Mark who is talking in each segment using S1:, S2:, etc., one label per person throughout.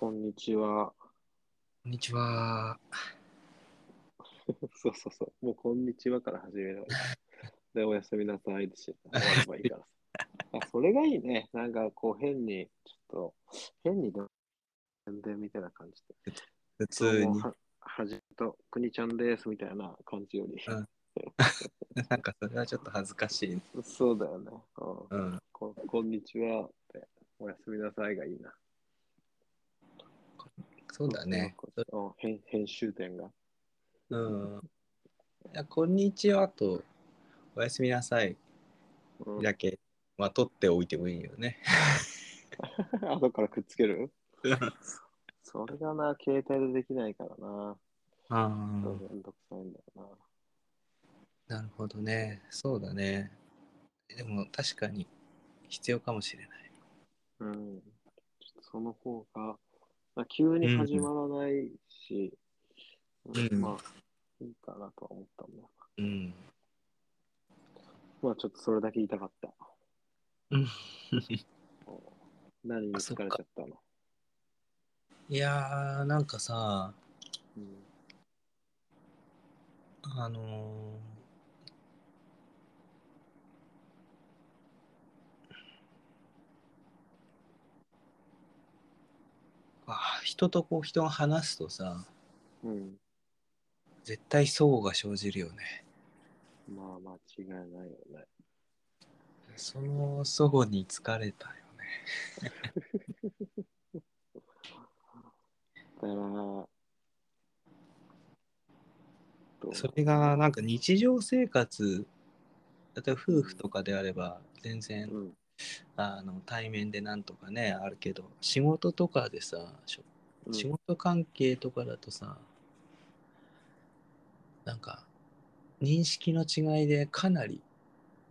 S1: こんにちは。
S2: こんにちは。
S1: そうそうそう。もうこんにちはから始めればいい。で、おやすみなさいでし終わればいいからさ。あそれがいいね。なんかこう変に、ちょっと、変にで宣伝みたいな感じで。
S2: 普通に。
S1: ははじめと、くにちゃんですみたいな感じより。
S2: うん なんかそれはちょっと恥ずかしい。
S1: そうだよね、うん
S2: うん。
S1: こ。こんにちはって、おやすみなさいがいいな。
S2: そうだね。
S1: うん編編集点が。
S2: うん。いやこんにちはと、おやすみなさい
S1: うん、
S2: だけ、まあ、取っておいてもいいよね。
S1: 後からくっつける？それがな、携帯でできないからな。
S2: あ
S1: め
S2: あ、
S1: んどくさいんだよ
S2: なるほどね。そうだね。でも確かに必要かもしれない。
S1: な。うん。その方が、まあ、急に始まらないし、うん
S2: うん
S1: まあ、いいかなとは思ったんだよ
S2: うん。
S1: な。まあ、ちょっとそれだけ言いたかった。
S2: うん
S1: 何に疲れちゃったの？
S2: いやー、なんかさ、
S1: うん
S2: あのーあ人とこう人が話すとさ
S1: うん。
S2: 絶対相互が生じるよね
S1: まあ、間違いないよね。
S2: その相互に疲れたよね
S1: だから、
S2: それがなんか日常生活例えば夫婦とかであれば全然
S1: うん。
S2: あの対面でなんとかねあるけど仕事とかでさ仕事関係とかだとさなんか認識の違いでかなり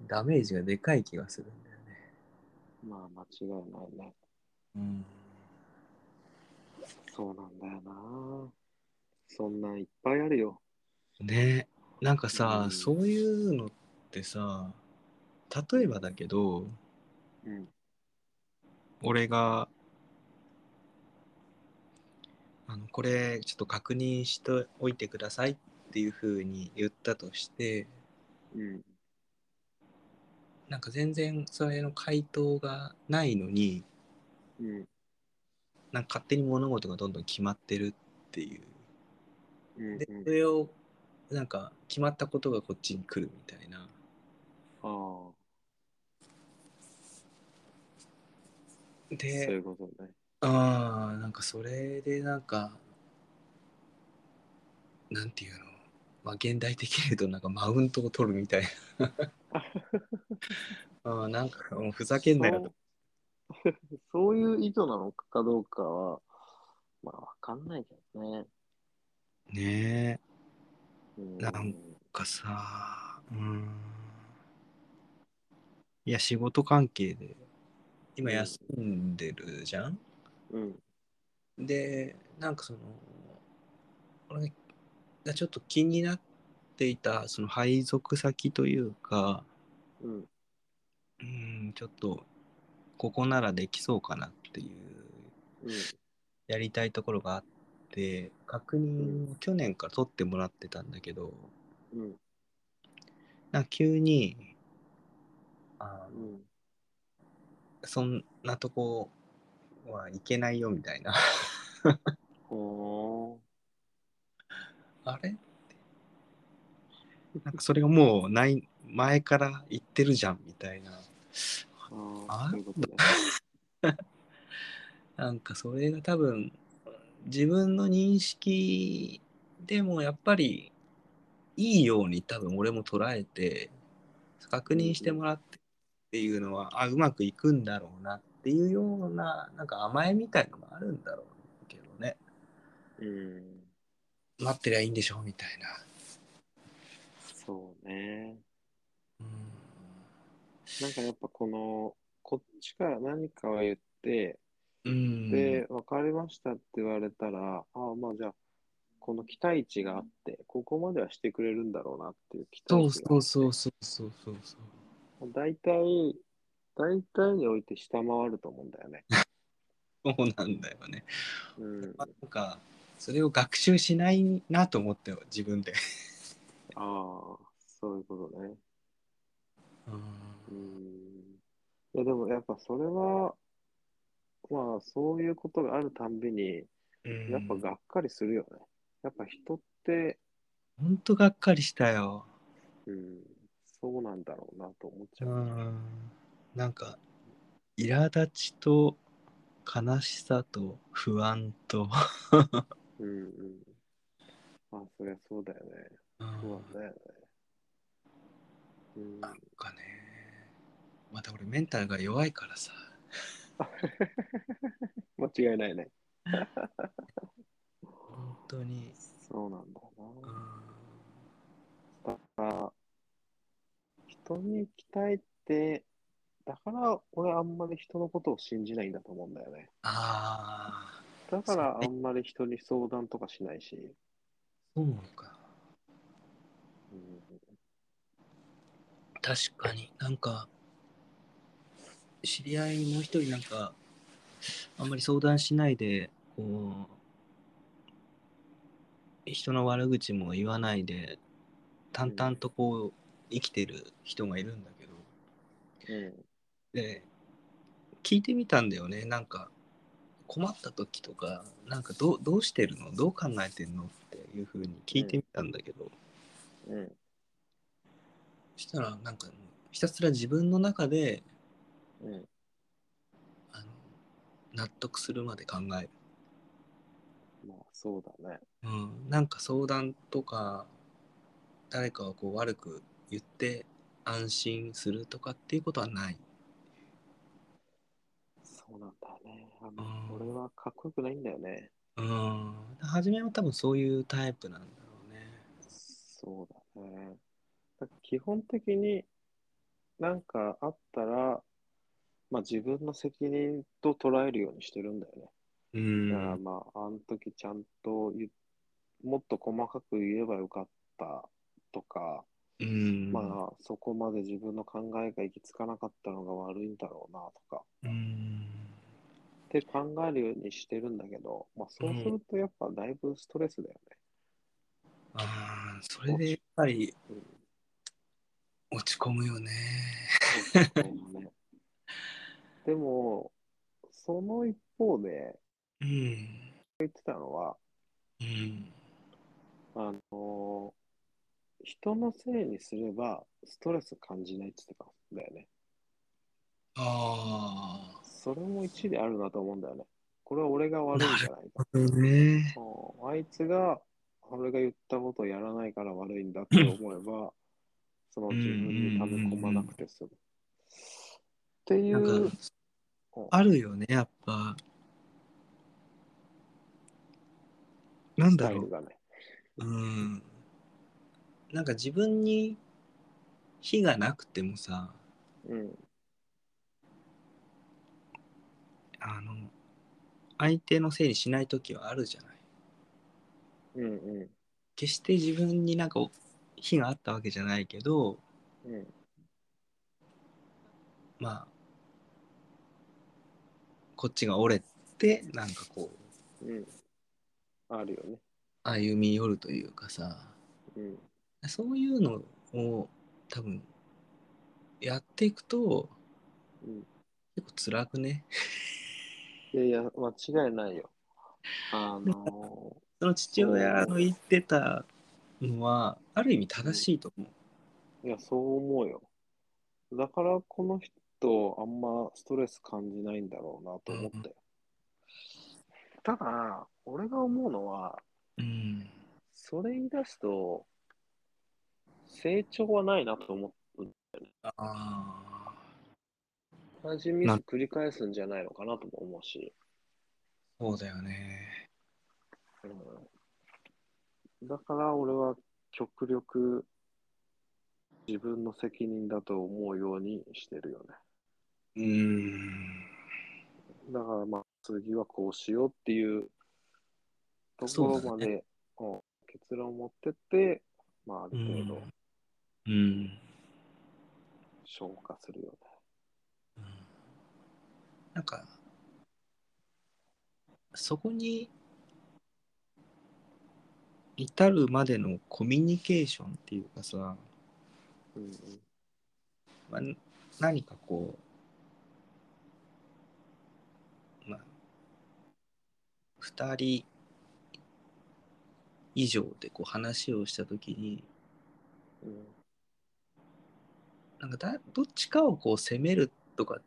S2: ダメージがでかい気がするんだよね。
S1: まあ、間違いないね。
S2: うん、
S1: そうなんだよな。そんなんいっぱいあるよ。
S2: ねなんかさ、
S1: うん
S2: そういうのってさ例えばだけど
S1: うん。
S2: 俺があのこれちょっと確認しておいてくださいっていうふうに言ったとして
S1: うん。
S2: なんか全然それの回答がないのに
S1: うん。
S2: なんか勝手に物事がどんどん決まってるっていう
S1: うん。
S2: で
S1: うん
S2: それをなんか決まったことがこっちに来るみたいな
S1: ああ、そうい
S2: で
S1: うことね。
S2: ああなんかそれでなんかなんていうの？まあ現代的に言うとなんかマウントを取るみたいな あーなんかもうふざけんなよと
S1: そう そういう意図なのかどうかは、まあ、わかんないけどね。
S2: ねえ
S1: うん。
S2: なんかさうんいや仕事関係で今休んでるじゃん、
S1: うん。
S2: でなんかその俺がちょっと気になっていたその配属先というか
S1: うん。
S2: うんちょっとここならできそうかなっていう
S1: うん。
S2: やりたいところがあって確認を去年から取ってもらってたんだけど
S1: うん。
S2: な急にあの
S1: うん。
S2: そんなとこはいけないよみたいな
S1: ほ
S2: あれ？なんかそれがもうない前から言ってるじゃんみたいな
S1: ー。あ
S2: あ。なんかそれが多分自分の認識でもやっぱりいいように多分俺も捉えて確認してもらってっていうのは、あうまくいくんだろうなっていうようななんか甘えみたいのもあるんだろうけどね
S1: うん。
S2: 待ってりゃいいんでしょみたいな。
S1: そうね。
S2: うん
S1: なんかやっぱこの、こっちから何かを言って、
S2: うん、
S1: で、分かりましたって言われたら、ああ、まあじゃあ、この期待値があって、ここまではしてくれるんだろうなっていう期待値が
S2: そうそうそうそうそうそう。
S1: 大体、大体において下回ると思うんだよね。
S2: そうなんだよね。
S1: うん。
S2: なんかそれを学習しないなと思って自分で。
S1: ああ、そういうことね。
S2: うん
S1: うん。いや、でもやっぱそれは、まあ、そういうことがあるたんびに、やっぱがっかりするよね。やっぱ人って、
S2: ほんとがっかりしたよ。
S1: うん、そうなんだろうなと思っちゃ
S2: う
S1: う。
S2: んなんか苛立ちと悲しさと不安と、
S1: うんうん。まあ、そりゃそうだよね。
S2: うん
S1: そうだよね。うん。
S2: なんかねまた俺メンタルが弱いからさ
S1: 間違いないね。
S2: 本当に、
S1: そうなんだよ
S2: うん
S1: な。だから、人に期待って、だから俺あんまり人のことを信じないんだと思うんだよね。
S2: ああ
S1: だからあんまり人に相談とかしないし。
S2: そうか
S1: うん
S2: 確かになんか知り合いの一人なんかあんまり相談しないでこう人の悪口も言わないで淡々とこう生きてる人がいるんだけど、
S1: うん。
S2: で聞いてみたんだよねなんか困った時とかなんかどうどうしてるの？どう考えてんの？っていうふうに聞いてみたんだけど、
S1: うん。
S2: そしたらなんかひたすら自分の中で
S1: うん。
S2: あの納得するまで考える、
S1: まあ、そうだね。
S2: うん、なんか相談とか誰かをこう悪く言って安心するとかっていうことはない
S1: そうなんだね。あ
S2: うん
S1: の俺はかっこよくないんだよね。
S2: うん初めは多分そういうタイプなんだろうね
S1: そうだね。だ基本的になんかあったら、まあ自分の責任と捉えるようにしてるんだよね。
S2: うん
S1: だからまあ、あの時ちゃんともっと細かく言えばよかったとか、
S2: うん。
S1: まあそこまで自分の考えが行き着かなかったのが悪いんだろうなとか、
S2: うん
S1: って考えるようにしてるんだけど、まあそうするとやっぱだいぶストレスだよね。
S2: ああそれでやっぱり
S1: うん。
S2: 落ち込むよね。
S1: ね でも、その一方で
S2: うん。
S1: 言ってたのは、
S2: うん。
S1: あの人のせいにすればストレス感じないって言ってたんだよね。
S2: ああ
S1: それも一理あるなと思うんだよね。これは俺が悪いんじゃないか。
S2: ね
S1: うんあいつが、俺が言ったことをやらないから悪いんだって思えば、その自分に溜め込まなくて済む。っていう
S2: か、あるよねやっぱなん
S1: ス
S2: だろう
S1: ね。
S2: うんなんか自分に非がなくてもさ
S1: うん。
S2: あの相手のせいにしない時はあるじゃない
S1: うんう
S2: 決して自分になんか非があったわけじゃないけど
S1: ん。うん。
S2: まあこっちが折れてなんかこう
S1: うん。あるよね。
S2: 歩み寄るというかさ
S1: うん。
S2: そういうのを多分やっていくと
S1: うん。
S2: 結構辛くね？
S1: いやいや、間違いないよ。あの
S2: その父親の言ってたのはある意味正しいと思う。
S1: いや、そう思うよ。だから、この人、あんまストレス感じないんだろうなと思ったよ。ただ、俺が思うのは、
S2: うん。
S1: それ言い出すと、成長はないなと思う。
S2: ああ。
S1: 同じミス繰り返すんじゃないのかなとも思うし。
S2: そうだよね。
S1: うん、だから、俺は極力自分の責任だと思うようにしてるよね。
S2: うん。
S1: だからまあ次はこうしようっていうところまで、うん結論を持ってって、まあある程度
S2: うん。
S1: 消化するよね。
S2: なんか、そこに至るまでのコミュニケーションっていうかさ、
S1: うんうん
S2: まあ、何かこう、まあ、2人以上でこう話をした時に
S1: うん
S2: なんかだどっちかをこう責めるとかっ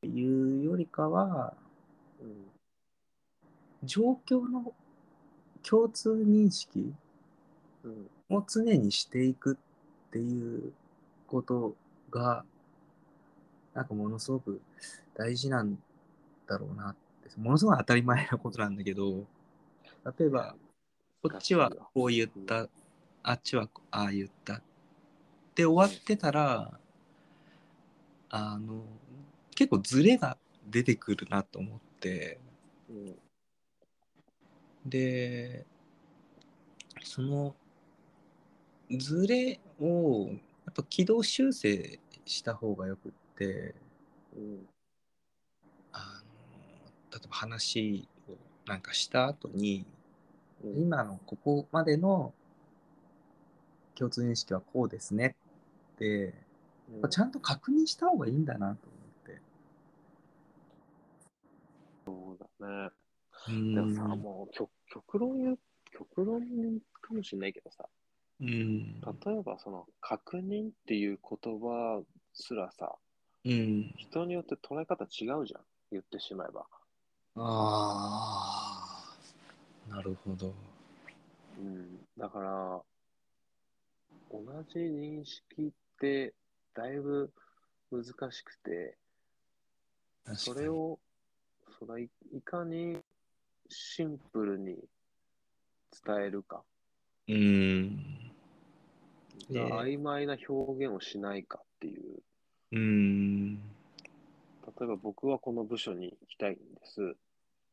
S2: ていうよりかは
S1: うん
S2: 状況の共通認識
S1: うん
S2: を常にしていくっていうことがなんかものすごく大事なんだろうなって。ものすごい当たり前なことなんだけど例えばこっちはこう言った、あっちはああ言った。って終わってたらあの結構ズレが出てくるなと思って。
S1: うん
S2: でそのズレをやっぱ軌道修正した方がよくって。
S1: うん
S2: あの例えば話をなんかした後に
S1: うん
S2: 今のここまでの共通認識はこうですねってやっぱちゃんと確認した方がいいんだなと思って。
S1: そうだね。
S2: うん
S1: でもさ、もう極極論言う、極論かもしれないけどさ、
S2: うん。
S1: 例えばその確認っていう言葉すらさ、
S2: うん。
S1: 人によって捉え方違うじゃん、言ってしまえば。
S2: ああ、なるほど。
S1: うん、だから、同じ認識ってだいぶ難しくて、それを、そのいいかにシンプルに伝えるか、
S2: うん。ええ
S1: 曖昧な表現をしないかっていう、
S2: うん。
S1: 例えば僕はこの部署に行きたいんです。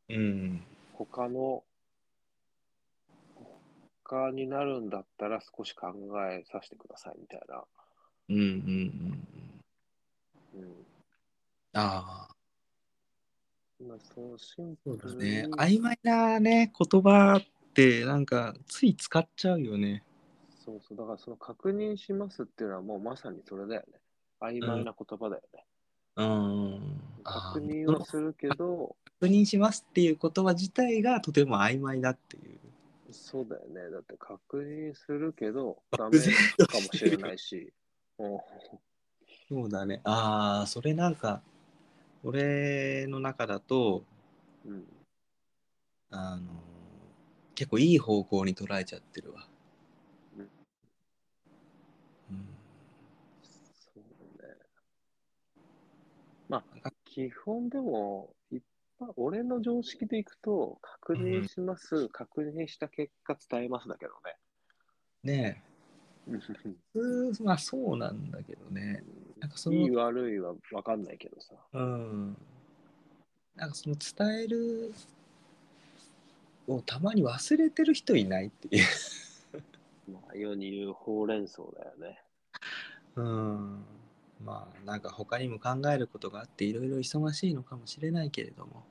S2: うん。
S1: 他の、他になるんだったら少し考えさせてくださいみたいな。
S2: うん。うん。
S1: うん。
S2: ああ、
S1: まあ、そうシン
S2: そ
S1: プル
S2: ね。
S1: に、
S2: 曖昧なね、言葉ってなんかつい使っちゃうよね。
S1: そうそう、だからその確認しますっていうのはもうまさにそれだよね。曖昧な言葉だよね。
S2: うん。あ
S1: 確
S2: ー
S1: 認はするけど、
S2: 確認しますっていう言葉自体がとても曖昧だっていう。
S1: そうだよね。だって確認するけど、ダメ
S2: 然
S1: かもしれないし。うん
S2: そうだね。ああ、それなんか、俺の中だと、
S1: うん。
S2: あの、結構いい方向に捉えちゃってるわ。
S1: うん
S2: うん、
S1: そうね。まあ、基本でも、俺の常識でいくと、確認します、確認した結果伝えますだけどね。
S2: ねえ、普通、まあそうなんだけどね。なんかその
S1: いい悪いは分かんないけどさ。
S2: うん。なんかその伝えるをたまに忘れてる人いないっていう。
S1: まあ、世に言うほうれん草だよね。
S2: うん。まあなんか他にも考えることがあっていろいろ忙しいのかもしれないけれども。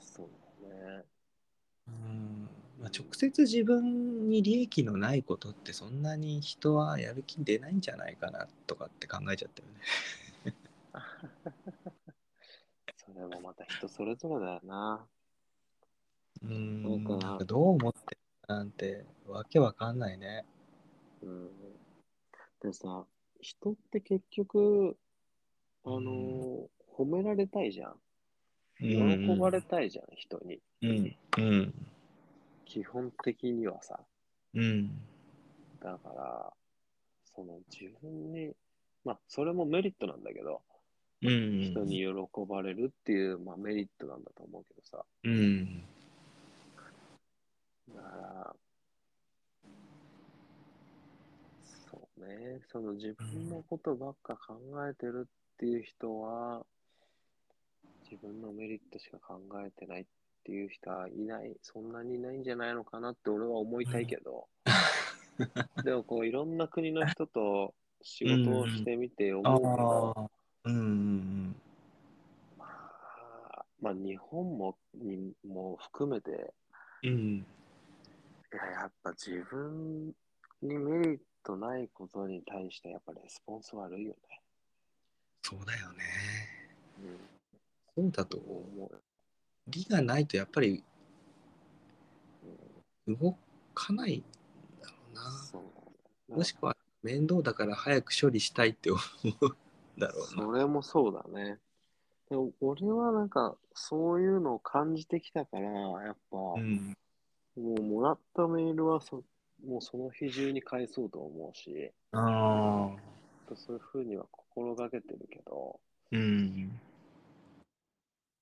S1: そうだね。
S2: うんまあ、直接自分に利益のないことってそんなに人はやる気出ないんじゃないかなとかって考えちゃったよね。
S1: それもまた人それぞれだよな。
S2: うん
S1: なんか
S2: どう思ってるなんてわけわかんないね。
S1: うん。でさ、人って結局、あのー
S2: うん
S1: 褒められたいじゃん喜ばれたいじゃん、人に。
S2: うんうん
S1: 基本的にはさ。
S2: うん
S1: だから、その自分に、まあ、それもメリットなんだけど、
S2: うん
S1: 人に喜ばれるっていう、まあ、メリットなんだと思うけどさ。
S2: うん
S1: だから、そうね、その自分のことばっか考えてるっていう人は、自分のメリットしか考えてないっていう人はいない、そんなにいないんじゃないのかなって俺は思いたいけど、でもこういろんな国の人と仕事をしてみて思
S2: あ
S1: うけど、
S2: あうんうん
S1: まあ、まあ日本もにも含めて、
S2: うん。
S1: いや、やっぱ自分にメリットないことに対して、やっぱレスポンス悪いよね。
S2: そうだよね。
S1: うん。
S2: そうだと
S1: 思
S2: 思う。
S1: う。
S2: 理がないとやっぱり
S1: うん
S2: 動かないんだろうな。
S1: そう。
S2: もしくは面倒だから早く処理したいって思うだろうな。
S1: それもそうだね。でも俺はなんか、そういうのを感じてきたから、やっぱ、
S2: うん。
S1: もうもらったメールはそ、もうその日中に返そうと思うし、
S2: ああ。
S1: そういうふうには心がけてるけど、
S2: うん。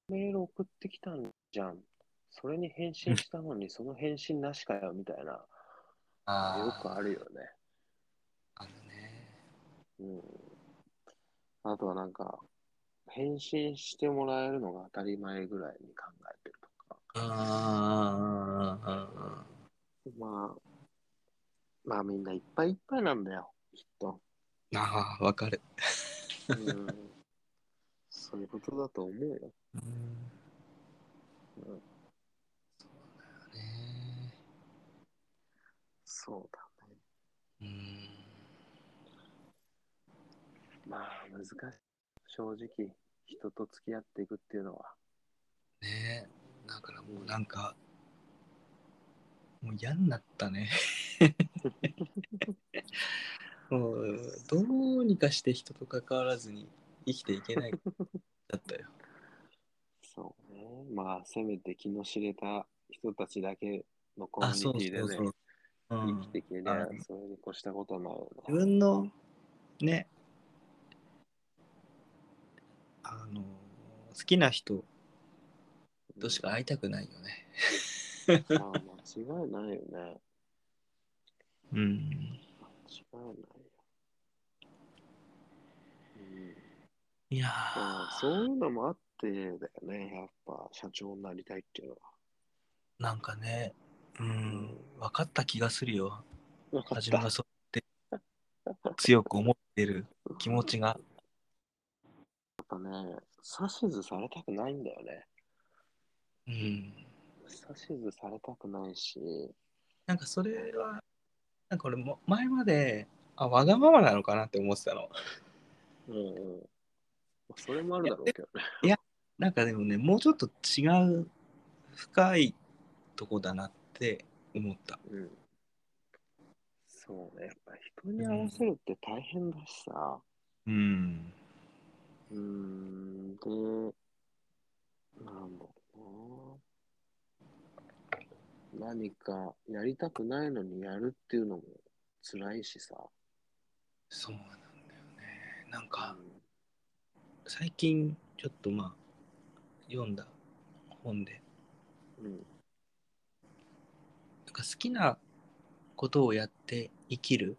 S1: メール送ってきたんじゃん。それに返信したのに、その返信なしかよ、みたいな、
S2: あ
S1: よくあるよね。
S2: あるね。
S1: うん。あとはなんか、返信してもらえるのが当たり前ぐらいに考えてるとか。
S2: ああ。
S1: まあ、まあみんないっぱいいっぱいなんだよ、きっと。
S2: ああ、わかる。
S1: うん。そういうことだと思うよ。
S2: うん。
S1: うん、
S2: ね
S1: そうだね。
S2: うん。
S1: まあ難しい。正直、人と付き合っていくっていうのは。
S2: ねだからもうなんか、もう嫌になったね。もう、どうにかして人と関わらずに生きていけない だったよ。
S1: そうね。まあ、せめて気の知れた人たちだけのコミュニティでね、
S2: そうそう。うん
S1: 生きていけりゃ
S2: あ、
S1: それに越したことはないよ
S2: 自分のねあの好きな人
S1: な。
S2: としか会いたくないよね。
S1: あ、間違いないよね。
S2: うん。
S1: 間違いないよ。うん。
S2: いや
S1: まあ、そういうのもあってだよね。やっぱ、社長になりたいっていうのは。
S2: ーなんかねうん分かった気がするよ。
S1: わかった
S2: はじめがそうやって強く思ってる気持ちが。
S1: やっぱね、指図されたくないんだよね。
S2: うん。
S1: 指図されたくないし、
S2: なんかそれはなんか俺も前まであわがままなのかなって思ってたの。
S1: うんうん。それもあるだろうけどね。
S2: なんかでもねもうちょっと違う深いとこだなって思った。
S1: うん。そうね。やっぱ人に合わせるって大変だしさ。
S2: うん。
S1: うーん、で、なんだろうな。何かやりたくないのにやるっていうのも辛いしさ。
S2: そうなんだよね。なんか最近ちょっとまあ読んだ本で
S1: うん。
S2: なんか好きなことをやって生きる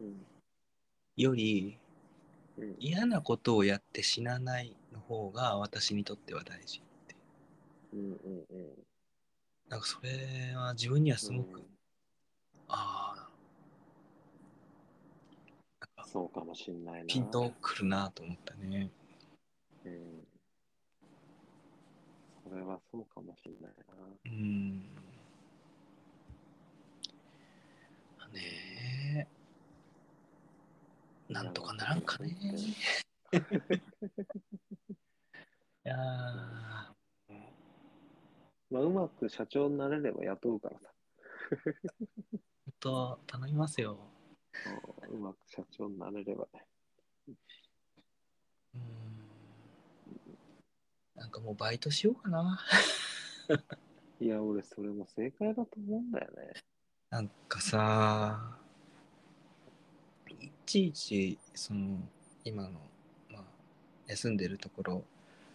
S1: うん。
S2: より
S1: うん。
S2: 嫌なことをやって死なないの方が私にとっては大事って
S1: うん。うん。うん。
S2: なんかそれは自分にはすごく、
S1: うん
S2: ああなんか
S1: そうかもしんないな。
S2: ピンとくるなと思ったね。
S1: うん。それはそうかもしんないな。
S2: うん。ねえ。なんとかならんかね。いやー、
S1: まあ、うまく社長になれれば雇うからさ。
S2: ほんと頼みますよ。
S1: うんうまく社長になれればね。
S2: うん。なんかもうバイトしようかな。
S1: いや、俺、それも正解だと思うんだよね。
S2: なんかさ、いちいち、その、今の、まあ、休んでるところ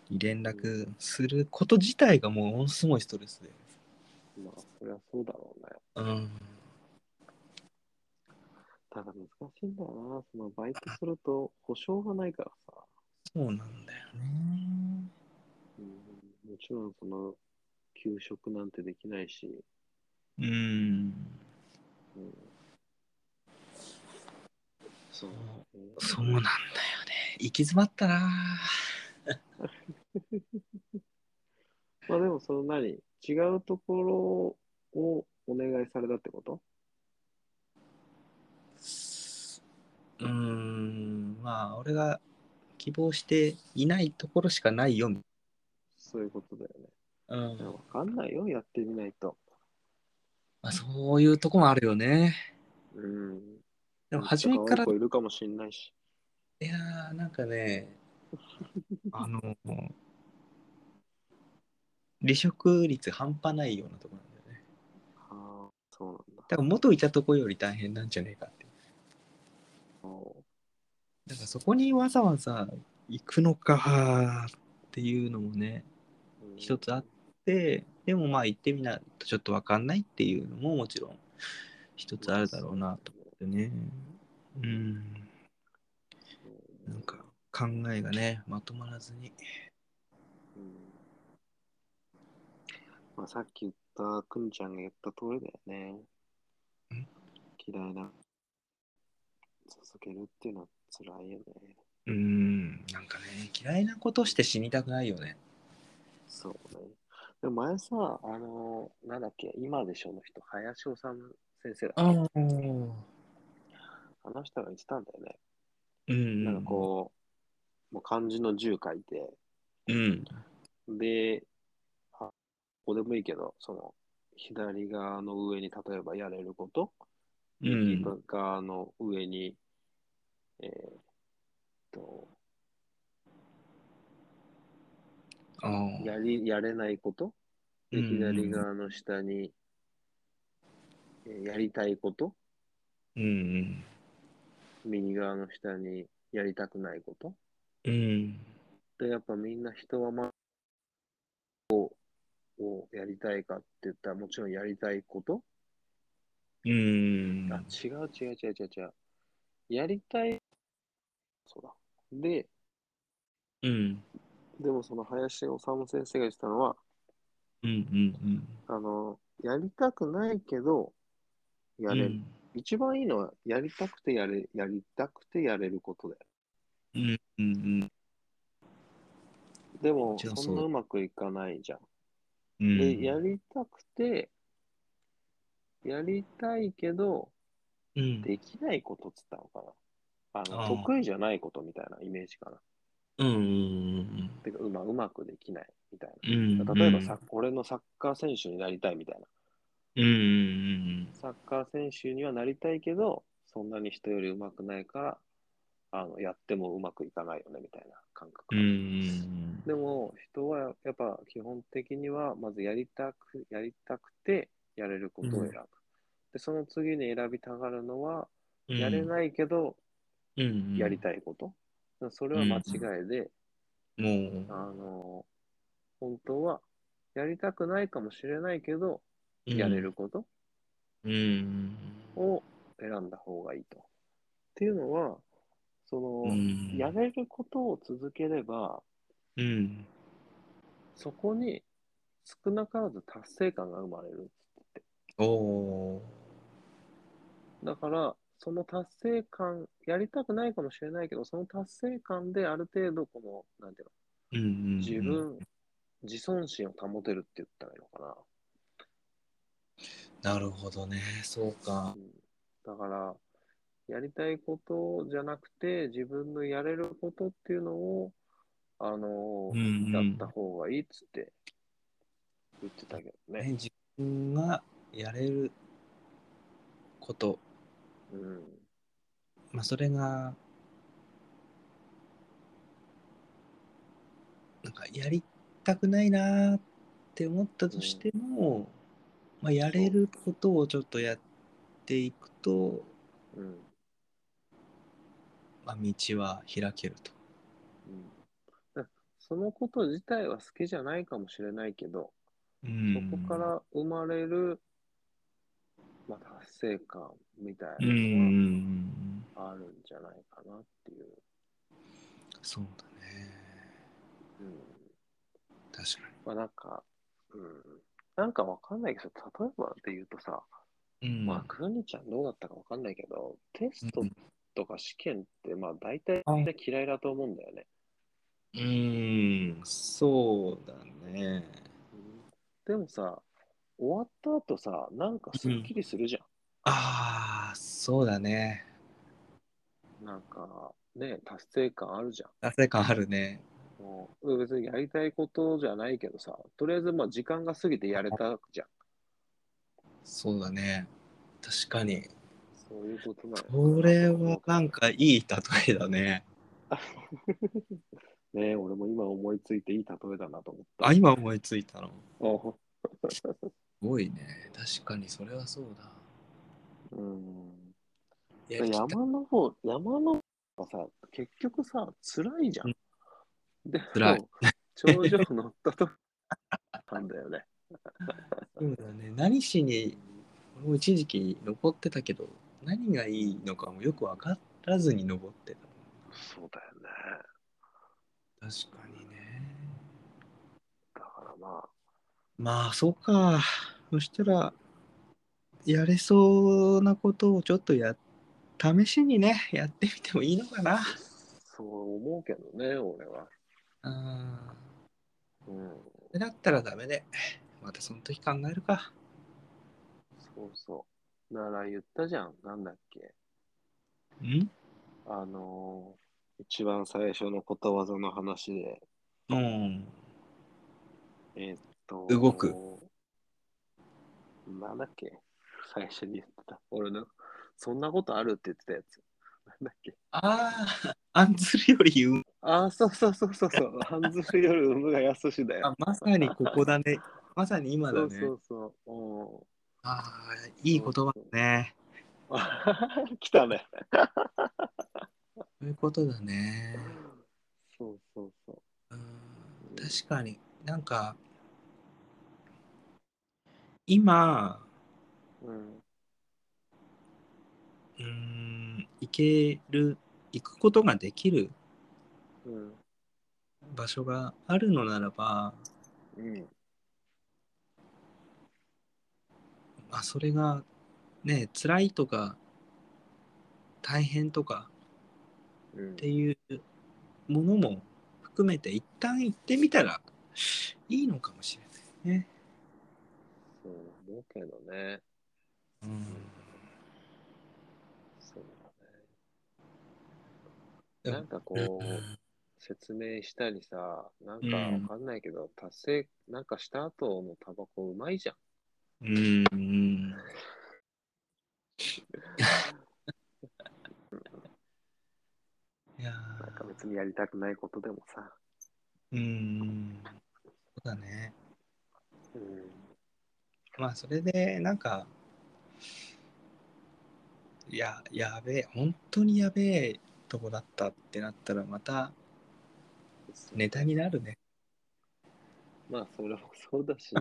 S2: に連絡すること自体がものすごいストレスで。
S1: まあ、それはそうだろうね。
S2: うん。
S1: ただ難しいんだよな。そのバイトすると保証がないからさ。
S2: そうなんだよね。
S1: ちろん、その、休職なんてできないし。
S2: うん。
S1: うん、そう、ね。
S2: そうなんだよね。行き詰まったな。
S1: まあでもその何？違うところをお願いされたってこと？
S2: うーん、まあ、俺が希望していないところしかないよ。
S1: そういうことだよね。
S2: うん
S1: いやわかんないよ、やってみないと。
S2: まあ、そういうとこもあるよね。
S1: うん。
S2: でも初めから、
S1: 可愛い子いるかもしんないし。
S2: いやー、なんかね、あの、離職率半端ないようなところなんだよね。
S1: ああ、そうなんだ。
S2: だから元いたとこより大変なんじゃねえかって。
S1: お
S2: だからそこにわざわざ行くのかっていうのもね、
S1: うん
S2: 一つあって、でもまあ行ってみないとちょっとわかんないっていうのももちろん一つあるだろうなと思ってね。うん。なんか考えがね、まとまらずに。
S1: うんまあ、さっき言ったくんちゃんが言った通りだよね
S2: ん。
S1: 嫌いな続けるっていうのは辛いよね。
S2: うん。なんかね、嫌いなことして死にたくないよね。
S1: そうね。でも前さ、あの、なんだっけ、今でしょの人、林修先生だ
S2: ああ。
S1: あの人が言ってたんだよね。
S2: うん。
S1: なんかこう、もう漢字の10書いて、
S2: うん。
S1: で、あここでもいいけど、その、左側の上に例えばやれること、
S2: うん
S1: 右側の上に、えーっと、
S2: ああ。
S1: やり、やれないこと、で、
S2: うん
S1: 左側の下に、えーやりたいこと、
S2: うん。
S1: 右側の下にやりたくないこと？
S2: うん。
S1: で、やっぱみんな人はまあ、ををやりたいかって言ったらもちろんやりたいこと、
S2: うん。
S1: あ、違う違う違う違う違う。やりたい、そうだ。で、
S2: うん。
S1: でもその林修先生が言ってたのは、
S2: うん。うん。
S1: あの、やりたくないけど、やれる。
S2: うん。
S1: 一番いいのは、やりたくてやれ、やりたくてやれることだよ。
S2: うん。うん。
S1: でも、
S2: そう
S1: そんなうまくいかないじゃん。
S2: うん。
S1: で、やりたくて、やりたいけど、
S2: うん。
S1: できないことっつったのかな。あの
S2: ああ
S1: 得意じゃないことみたいなイメージかな。
S2: うん。うん。
S1: てかうまうまくできないみたい
S2: うん。
S1: な。例えばさ、俺のサッカー選手になりたいみたいな。
S2: うん。うん。
S1: サッカー選手にはなりたいけど、そんなに人よりうまくないから、あのやってもうまくいかないよねみたいな感覚。
S2: うん。
S1: でも、人はやっぱ基本的には、まずやりたく、やりたくて、やれることを選ぶ。で、その次に選びたがるのは、やれ
S2: い。
S1: ないけど、
S2: うん。
S1: やりたいこと。それは間違いで、
S2: もう。
S1: あの、本当は、やりたくないかもしれないけど、やれること
S2: うん。
S1: を選んだ方がいいと。っていうのは、その、
S2: うん。
S1: やれることを続ければ、
S2: うん。
S1: そこに少なからず達成感が生まれるって
S2: おお
S1: だから、その達成感、やりたくないかもしれないけど、その達成感である程度、この、なんていう
S2: ー。うん。
S1: の、自分、自尊心を保てるって言ったらいいのかな。
S2: なるほどね。そうか。
S1: うんだから、やりたいことじゃなくて、自分のやれることっていうのを、あの
S2: うんうん
S1: やった方がいいっつって言ってたけどね。
S2: ね自分がやれること、
S1: うん。
S2: まあ、それが、なんかやりたくないなーって思ったとしても、まあ、やれることをちょっとやっていくと、
S1: うん。
S2: まあ、道は開けると。
S1: うんだそのこと自体は好きじゃないかもしれないけど、
S2: うん
S1: そこから生まれる、まあ、達成感みたいなの
S2: ん。
S1: はあるんじゃないかなっていう。
S2: そうだね。
S1: うん。
S2: 確か
S1: まあなんか、うん、なんかわかんないけど、例えばで言うとさ、
S2: に。うん。
S1: まあ、くるみちゃんどうだったかわかんないけど、テストとか試験って、まあ大体嫌いだと思うんだよね。
S2: うん、そうだね。
S1: でもさ、終わった後さ、なんかすっきりするじゃん。
S2: ああ、そうだね。
S1: なんか、ね、達成感あるじゃん。
S2: 達成感あるね。
S1: もう別にやりたいことじゃないけどさ、とりあえずまあ時間が過ぎてやれたじゃん。
S2: そうだね。確かに。
S1: そういうことだよ。
S2: これはなんかいい例えだね。
S1: ね俺も今思いついていい例えだなと思った。
S2: あ、今思いついたの？ごいね。確かにそれはそうだ。
S1: うん。
S2: やりきった
S1: 山の方、山の方はさ、結局さ、辛いじゃん。で、
S2: 辛い
S1: も頂上乗ったとなんだよね。
S2: そうだね。何しに、俺も一時期登ってたけど、何がいいのかもよく分からずに登ってた。
S1: そうだよね。
S2: 確かにね。
S1: だからまあ、
S2: まあ、そうか。そしたら、やれそうなことをちょっとや、試しにね、やってみてもいいのかな。
S1: そう思うけどね、俺は。
S2: あ
S1: うん。
S2: ーだったらダメで、またその時考えるか。
S1: そうそう。なら言ったじゃん。なんだっけ。
S2: ん？
S1: あのー一番最初のことわざの話で、
S2: うん。
S1: えーっと、
S2: 動く。
S1: なんだっけ？最初に言ってた。俺の、そんなことあるって言ってたやつ。なんだっけ？
S2: ああ、案ずるより言う。
S1: ああ、そうそうそうそうそう。半ズル夜産むが安しだよ。
S2: あまさにここだね。まさに今だね。
S1: そうそうそう。うん
S2: ああ、いい言葉だね。
S1: あ 来たね。
S2: そういうことだね。
S1: そうそうそう。
S2: うん確かになんか今
S1: うん。
S2: 行ける行くことができる。場所があるのならば、
S1: うん。
S2: あ、それがね辛いとか大変とかっていうものも含めて一旦行ってみたらいいのかもしれないね。
S1: 思うけどね。
S2: うん
S1: そうだね。なんかこう、説明したりさ、なんかわかんないけど、達成、なんかした後のタバコうまいじゃん。
S2: うんうんいや
S1: なんか別にやりたくないことでもさ。
S2: ーうんそうだね。
S1: うん。
S2: まあそれでなんかいややべえ本当にやべえとこだったってなったらまたネタになるね。
S1: まあ、それもそうだし、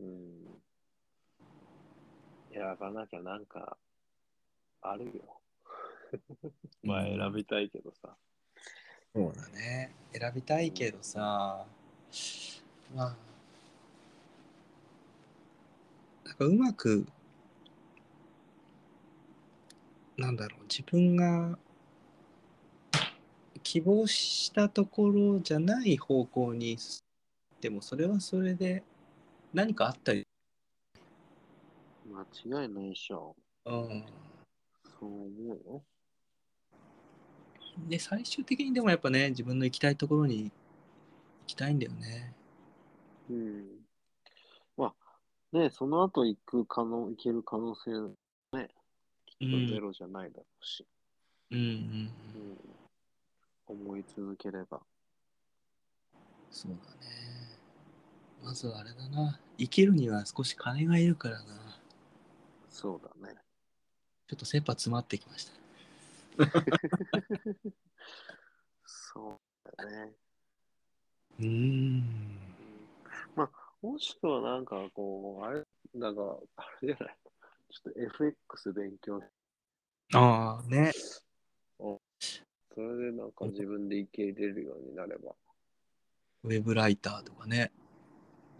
S1: うん。選ばなきゃなんか、あるよ。まあ、選びたいけどさ。
S2: そうだね。選びたいけどさ、まあ、なんかうまく、なんだろう、自分が希望したところじゃない方向にでも、それはそれで何かあったり、
S1: 間違いないでしょ。
S2: うん。
S1: そう思うよ。
S2: で、最終的にでもやっぱね、自分の行きたいところに行きたいんだよね。
S1: うん。まあ、ね、その後行く可能、行ける可能性、ね、きっとゼロじゃないだろうし。
S2: うんうん。
S1: うん。思い続ければ。
S2: そうだね。まずはあれだな。生きるには少し金がいるからな。
S1: そうだね。
S2: ちょっと切羽詰まってきました。
S1: そうだね。
S2: うーん。
S1: まあ、もしくはなんかこう、あれ、なんか、あれじゃない。ちょっと FX 勉強し
S2: ああ、ね。
S1: それでなんか自分で受け入れるようになれば。
S2: ウェブライターとかね。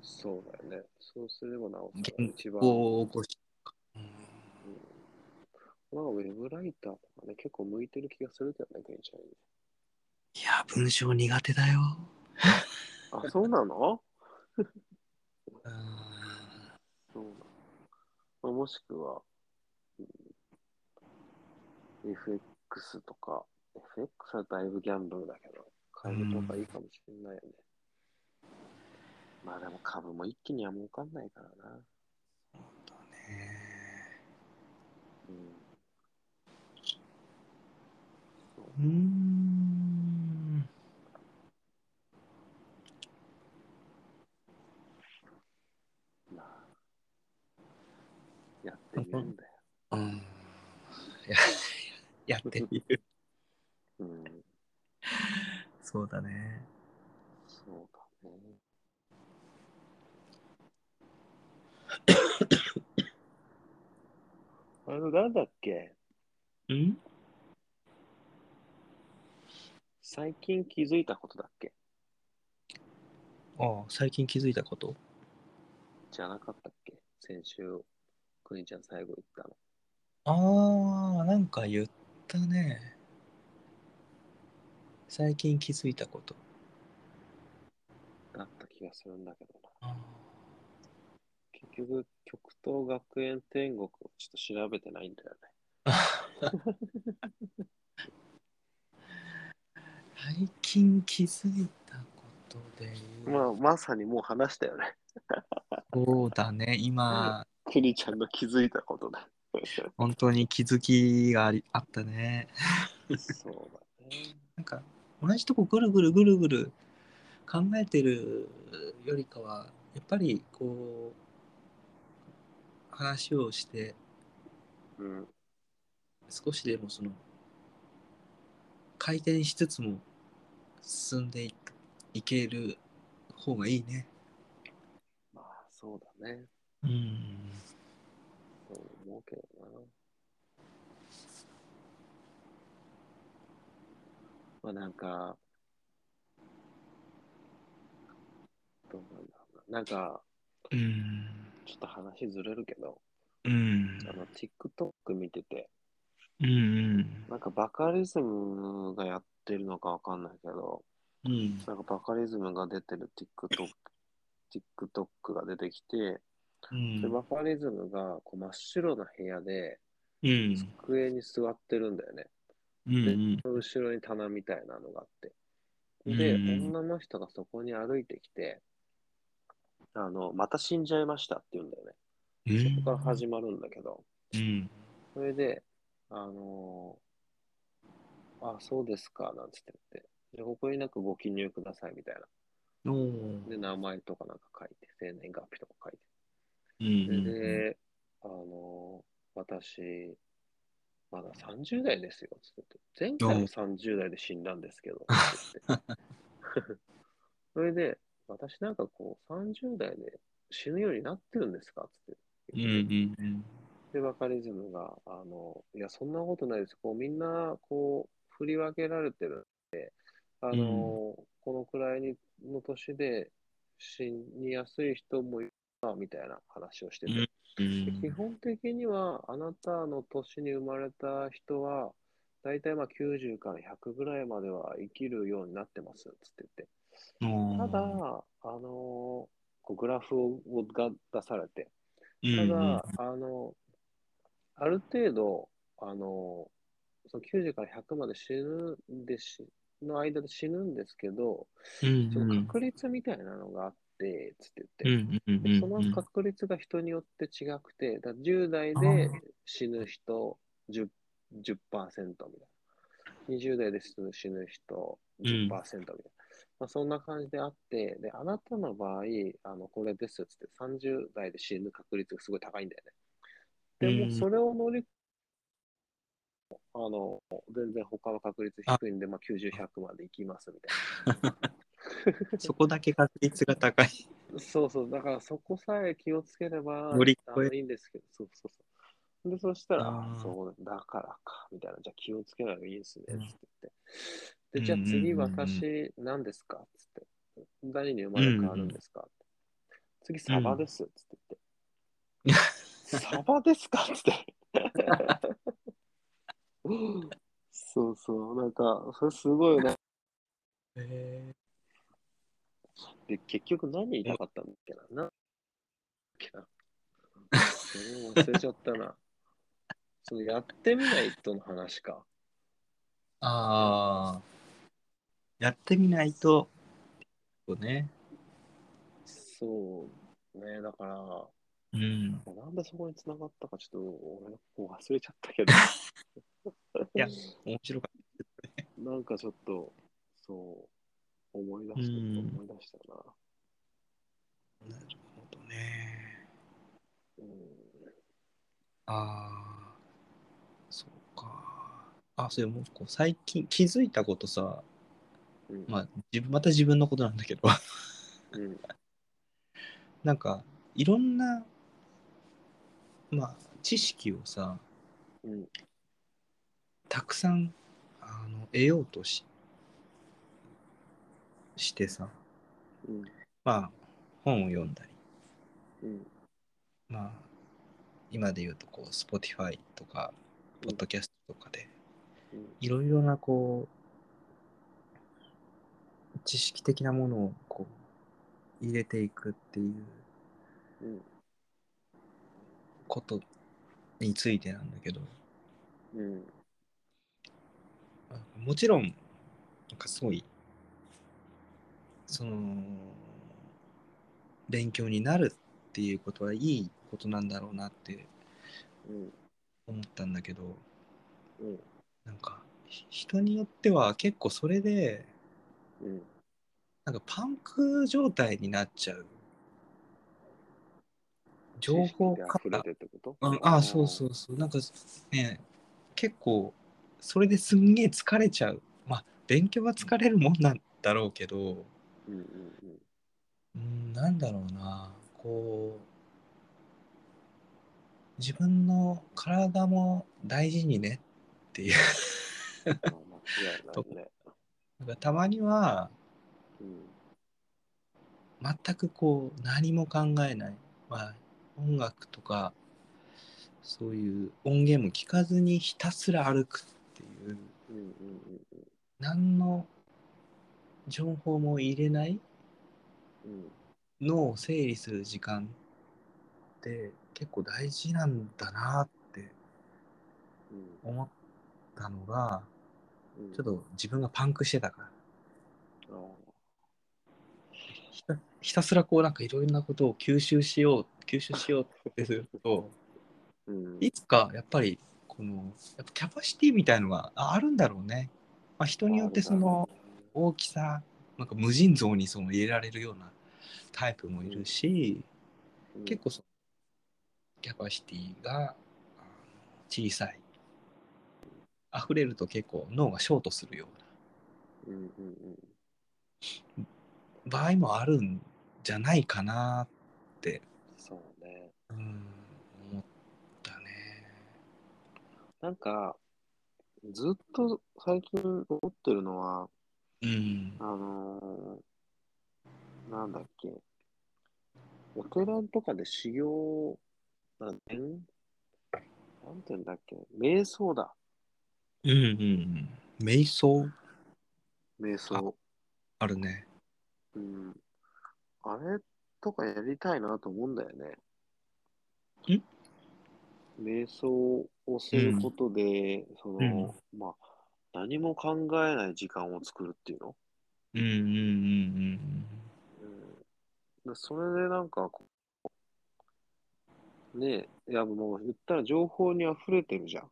S1: そうだよね。そうすればなおさら
S2: 原
S1: 一番。
S2: 稿を起こし。うん
S1: うんなんかウェブライターとかね、結構向いてる気がするけどね、現社員
S2: いや、文章苦手だよ。
S1: あ、そうなの？そうまあ、もしくは、うん、FX とか、FX はだいぶギャンブルだけど、買えるとかいいかもしれないよね。うん、まあでも株も一気には儲かんないからな。
S2: 本当ね。
S1: うん。う
S2: ん
S1: やってみるんだよ。
S2: うん。ややってみる。
S1: うん。
S2: そうだね。
S1: そうだね。あの、なんだっけ？
S2: うん？
S1: 最近気づいたことだっけ？
S2: ああ、最近気づいたこと？
S1: じゃなかったっけ？先週、くにちゃん最後言ったの。
S2: ああ、なんか言ったね。最近気づいたこと。
S1: だった気がするんだけどな。
S2: あ
S1: 結局、極東学園天国をちょっと調べてないんだよね。
S2: 最近気づいたことで
S1: まあ、まさにもう話したよね。
S2: そうだね、今、
S1: くにちゃんが気づいたことだ。
S2: 本当に気づきがありあったね。
S1: そうだね。
S2: なんか、同じとこぐるぐるぐるぐる考えてるよりかは、やっぱりこう、話をして、
S1: うん。
S2: 少しでもその、回転しつつも進んでいいける方がいいね。
S1: まあ、そうだね。
S2: うん。
S1: そう思うけどな。まあなんか、どうなんだろうな。なんか、
S2: うん。
S1: ちょっと話ずれるけど、
S2: うん。
S1: あの、TikTok 見てて、
S2: うんうん。
S1: なんかバカリズムがやってるのかわかんないけど、
S2: うん。
S1: なんかバカリズムが出てる TikTok、TikTok が出てきて、
S2: うん
S1: でバカリズムがこう真っ白な部屋で
S2: うん。
S1: 机に座ってるんだよね。
S2: うん。
S1: 後ろに棚みたいなのがあって。で、
S2: うん
S1: 女の人がそこに歩いてきて、あの、また死んじゃいましたって言うんだよね。
S2: うん。
S1: そこから始まるんだけど、
S2: うん。
S1: それで、あのーあ、そうですか、なんつって言って、でここになんかご記入くださいみたいな。で、名前とかなんか書いて、生年月日とか書いて。
S2: うん。
S1: で、あの、私、まだ30代ですよ、つって言って。前回も30代で死んだんですけど。それで、私なんかこう、30代で死ぬようになってるんですかつって。で、バカリズムが、あの、いや、そんなことないです。こう、みんな、こう、振り分けられてるんで、あの、このくらいにの年で死にやすい人もいるなみたいな話をしてて。
S2: うん。
S1: 基本的には、あなたの年に生まれた人は、大体まあ90から100ぐらいまでは生きるようになってます、つって言って。ただ、あのこうグラフをが出されて、ただ、あの、ある程度、あの、その90から100まで死ぬんでし、の間で死ぬんですけど、
S2: うん。
S1: その確率みたいなのがあって、つって言って、
S2: うん。うん。
S1: でその確率が人によって違くて、だ10代で死ぬ人 10%, 10%みたいな。20代で死ぬ人10%みたいな。まあ、そんな感じであって、で、あなたの場合、あの、これですっつって30代で死ぬ確率がすごい高いんだよね。でも、それを乗り、あの、全然他の確率低いんで、まあ、90、100までいきますみたいな。
S2: そこだけ確率が高い。
S1: そうそう、だからそこさえ気をつければ
S2: 乗り
S1: あ
S2: 越え
S1: のいいんですけど、そうそうそう。で、そしたら、そうだからか、みたいな、じゃあ気をつけないといいですね、つ
S2: うん
S1: って言って。で、じゃあ次私、何ですかつって。何に生まれ変わるんですか、次、サバです、つって言って。サバですか？つって。そうそう、なんか、それすごいね。
S2: へ
S1: で、結局何言いたかったんだっけな。な忘れちゃったな。そのやってみないとの話か。
S2: ああ。やってみないと、そうね。
S1: そうね、だから、
S2: うん。
S1: なんでそこに繋がったかちょっと俺もう忘れちゃったけど。
S2: いや面白かっ
S1: なんかちょっと、そう、思い出した、
S2: うん
S1: 思い出したな。
S2: た。なるほどね。
S1: うん
S2: ああ。そうか。あ、それもうこう最近気づいたことさ、
S1: うん
S2: まあ、自分また自分のことなんだけど、
S1: うん
S2: なんかいろんな、まあ、知識をさ、
S1: うん
S2: たくさんあの得ようとししてさ、
S1: うん。
S2: まあ、本を読んだり、
S1: うん。
S2: まあ、今で言うとこう Spotify とか、ポッドキャストとかで、
S1: うん。
S2: いろいろなこう、知識的なものをこう入れていくっていう
S1: うん。
S2: ことについてなんだけど、
S1: うん。
S2: あもちろん、なんかすごい、その、勉強になるっていうことはいいことなんだろうなって
S1: うん
S2: 思ったんだけど、
S1: うん
S2: なんか、ひ人によっては結構それで、
S1: うん
S2: なんかパンク状態になっちゃう。情報か
S1: で溢れてってこと？
S2: うん、あそうそうそう。なんかね、結構、それですんげえ疲れちゃう。まあ、勉強は疲れるもんなんだろうけど、
S1: うんうん
S2: うん、なんだろうな、こう、自分の体も大事にねっていう。
S1: うん。まあ間違いないね。
S2: たまには、
S1: うん
S2: 全くこう、何も考えない。まあ、音楽とか、そういう音源も聞かずにひたすら歩くっていう。
S1: うんうん
S2: 何の情報も入れない脳を整理する時間って結構大事なんだなって
S1: うん
S2: 思ったのが
S1: うん。
S2: ちょっと自分がパンクしてたから
S1: あ
S2: ひたひたすらこうなんかいろいろなことを吸収しよう吸収しようってすると
S1: ーうん。
S2: いつかやっぱりこのやっぱキャパシティみたいのがああるんだろうね、まあ、人によってその大きさなんか無尽蔵にその入れられるようなタイプもいるし、
S1: うん
S2: 結構そのキャパシティが小さい溢れると結構脳がショートするよう
S1: うんうんうん
S2: な場合もあるんじゃないかなって、
S1: そうね。
S2: うん、思ったね。
S1: なんか、ずっと最近思ってるのは、
S2: うん
S1: あのーなんだっけ、お寺とかで修行、なんてんなんて言うんだっけ、瞑想だ、
S2: うんうんうん瞑想？
S1: 瞑想。
S2: あるね。
S1: うん。あれとかやりたいなと思うんだよね。
S2: ん？
S1: 瞑想をすることで、その、まあ、何も考えない時間を作るっていうの？
S2: うんうんうん
S1: うん。でそれでなんかこう、ねえ、いやもう言ったら情報に溢れてるじゃん。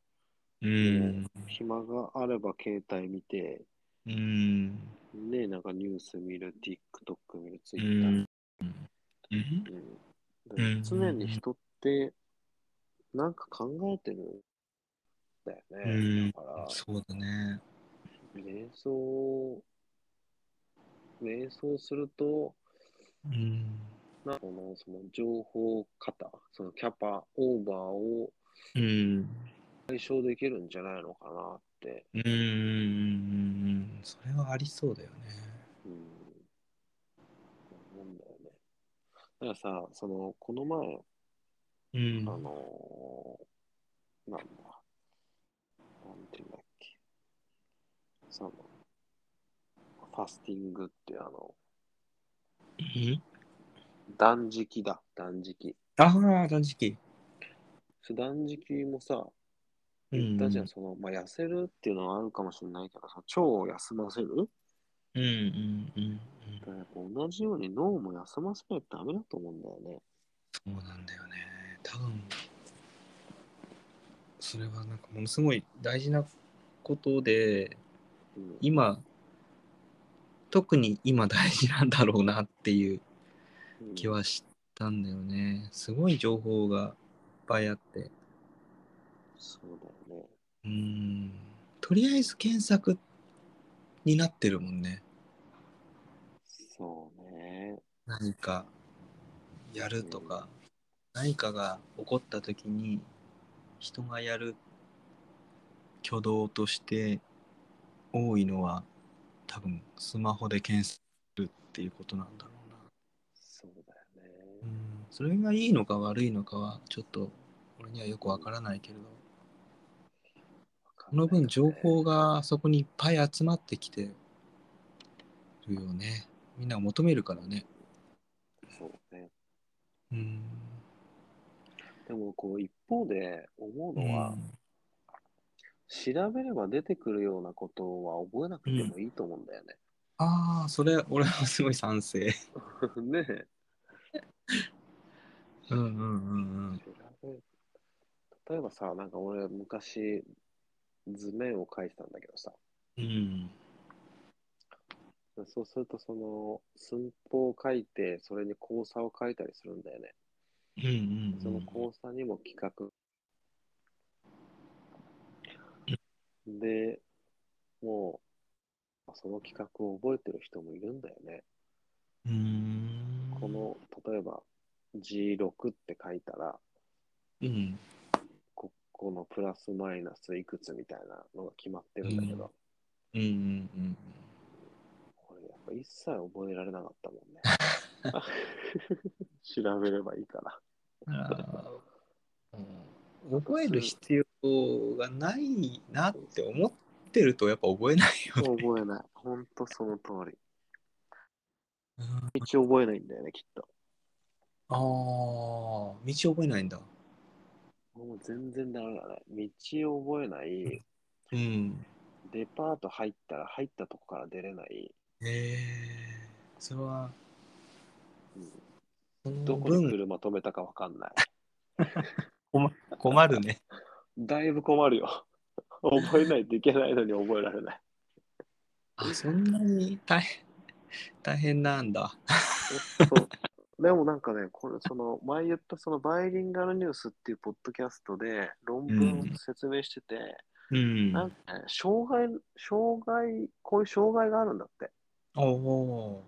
S2: うん。うん
S1: 暇があれば携帯見て、
S2: うん。
S1: ねえ、なんかニュース見る、TikTok 見る、
S2: う
S1: Twitter。
S2: うん。
S1: うん。常に人ってなんか考えてる？んだよ
S2: う
S1: ね。
S2: ん
S1: だから、
S2: そうだね。
S1: 瞑想、瞑想すると、
S2: うん
S1: なんかこのその情報型、そのキャパ、オーバーを
S2: うん
S1: 解消できるんじゃないのかなって。
S2: うんうんうんそれはありそうだよね。
S1: うん。思うんだよね。だからさ、その、この前、
S2: うん
S1: あのーなんだ、なんていうんだっけ。その、ファスティングってあの、
S2: うん
S1: 断食だ、断食。
S2: ああ、断食。
S1: 断食もさ、
S2: うん
S1: 言ったじゃん、その、まあ、痩せるっていうのはあるかもしれないけどさ、腸を休ませる？
S2: うんうんうん
S1: だからやっぱ同じように脳も休ませないとダメだと思うんだよね。
S2: そうなんだよね多分それはなんかものすごい大事なことで
S1: うん、
S2: 今特に今大事なんだろうなっていう
S1: うん。
S2: 気はしたんだよね。すごい情報がいっぱいあって。
S1: そうだよね。
S2: うん。とりあえず検索になってるもんね。
S1: そうね。
S2: 何かやるとか、何かが起こった時に人がやる挙動として多いのは多分スマホで検索するっていうことなんだろうな。
S1: そうだよね。
S2: うん、それがいいのか悪いのかはちょっと俺にはよくわからないけれどこの分情報がそこにいっぱい集まってきてるよね。みんな求めるからね。
S1: そうね。
S2: うん。
S1: でも、こう、一方で思うのは、
S2: うん
S1: 調べれば出てくるようなことは覚えなくてもいいと思うんだよね。
S2: ああ、それ俺はすごい賛成。
S1: ねえ。
S2: うんうんうんうん。
S1: 例えばさ、なんか俺昔図面を描いてたんだけどさ、
S2: うん。
S1: そうするとその寸法を書いて、それに交差を書いたりするんだよね。
S2: うんうんうん。
S1: その交差にも企画。で、もう、その企画を覚えてる人もいるんだよね。
S2: うーん。
S1: この、例えば G6 って書いたら、
S2: うん。
S1: ここのプラスマイナスいくつみたいなのが決まってるんだけど、
S2: うんうんうん。
S1: これやっぱ一切覚えられなかったもんね。調べればいいから。
S2: 覚える必要がないなって思ってるとやっぱ覚えないよね。
S1: 覚えない。ほんとその通り。
S2: うん
S1: 道覚えないんだよね、きっと。
S2: ああ、道覚えないんだ。
S1: もう全然ダメだね。道覚えない。
S2: うん。
S1: デパート入ったら入ったとこから出れない。
S2: へえそれは、
S1: うんどこに
S2: 分
S1: 車止めたかわかんない。
S2: 困るね。
S1: だいぶ困るよ。覚えないといけないのに覚えられない。
S2: あ、そんなに大変、大変なんだ。
S1: でもなんかね、これその前言ったそのバイリンガルニュースっていうポッドキャストで論文を説明してて、
S2: うん。
S1: なんかね、障害、障害、こういう障害があるんだって。
S2: おお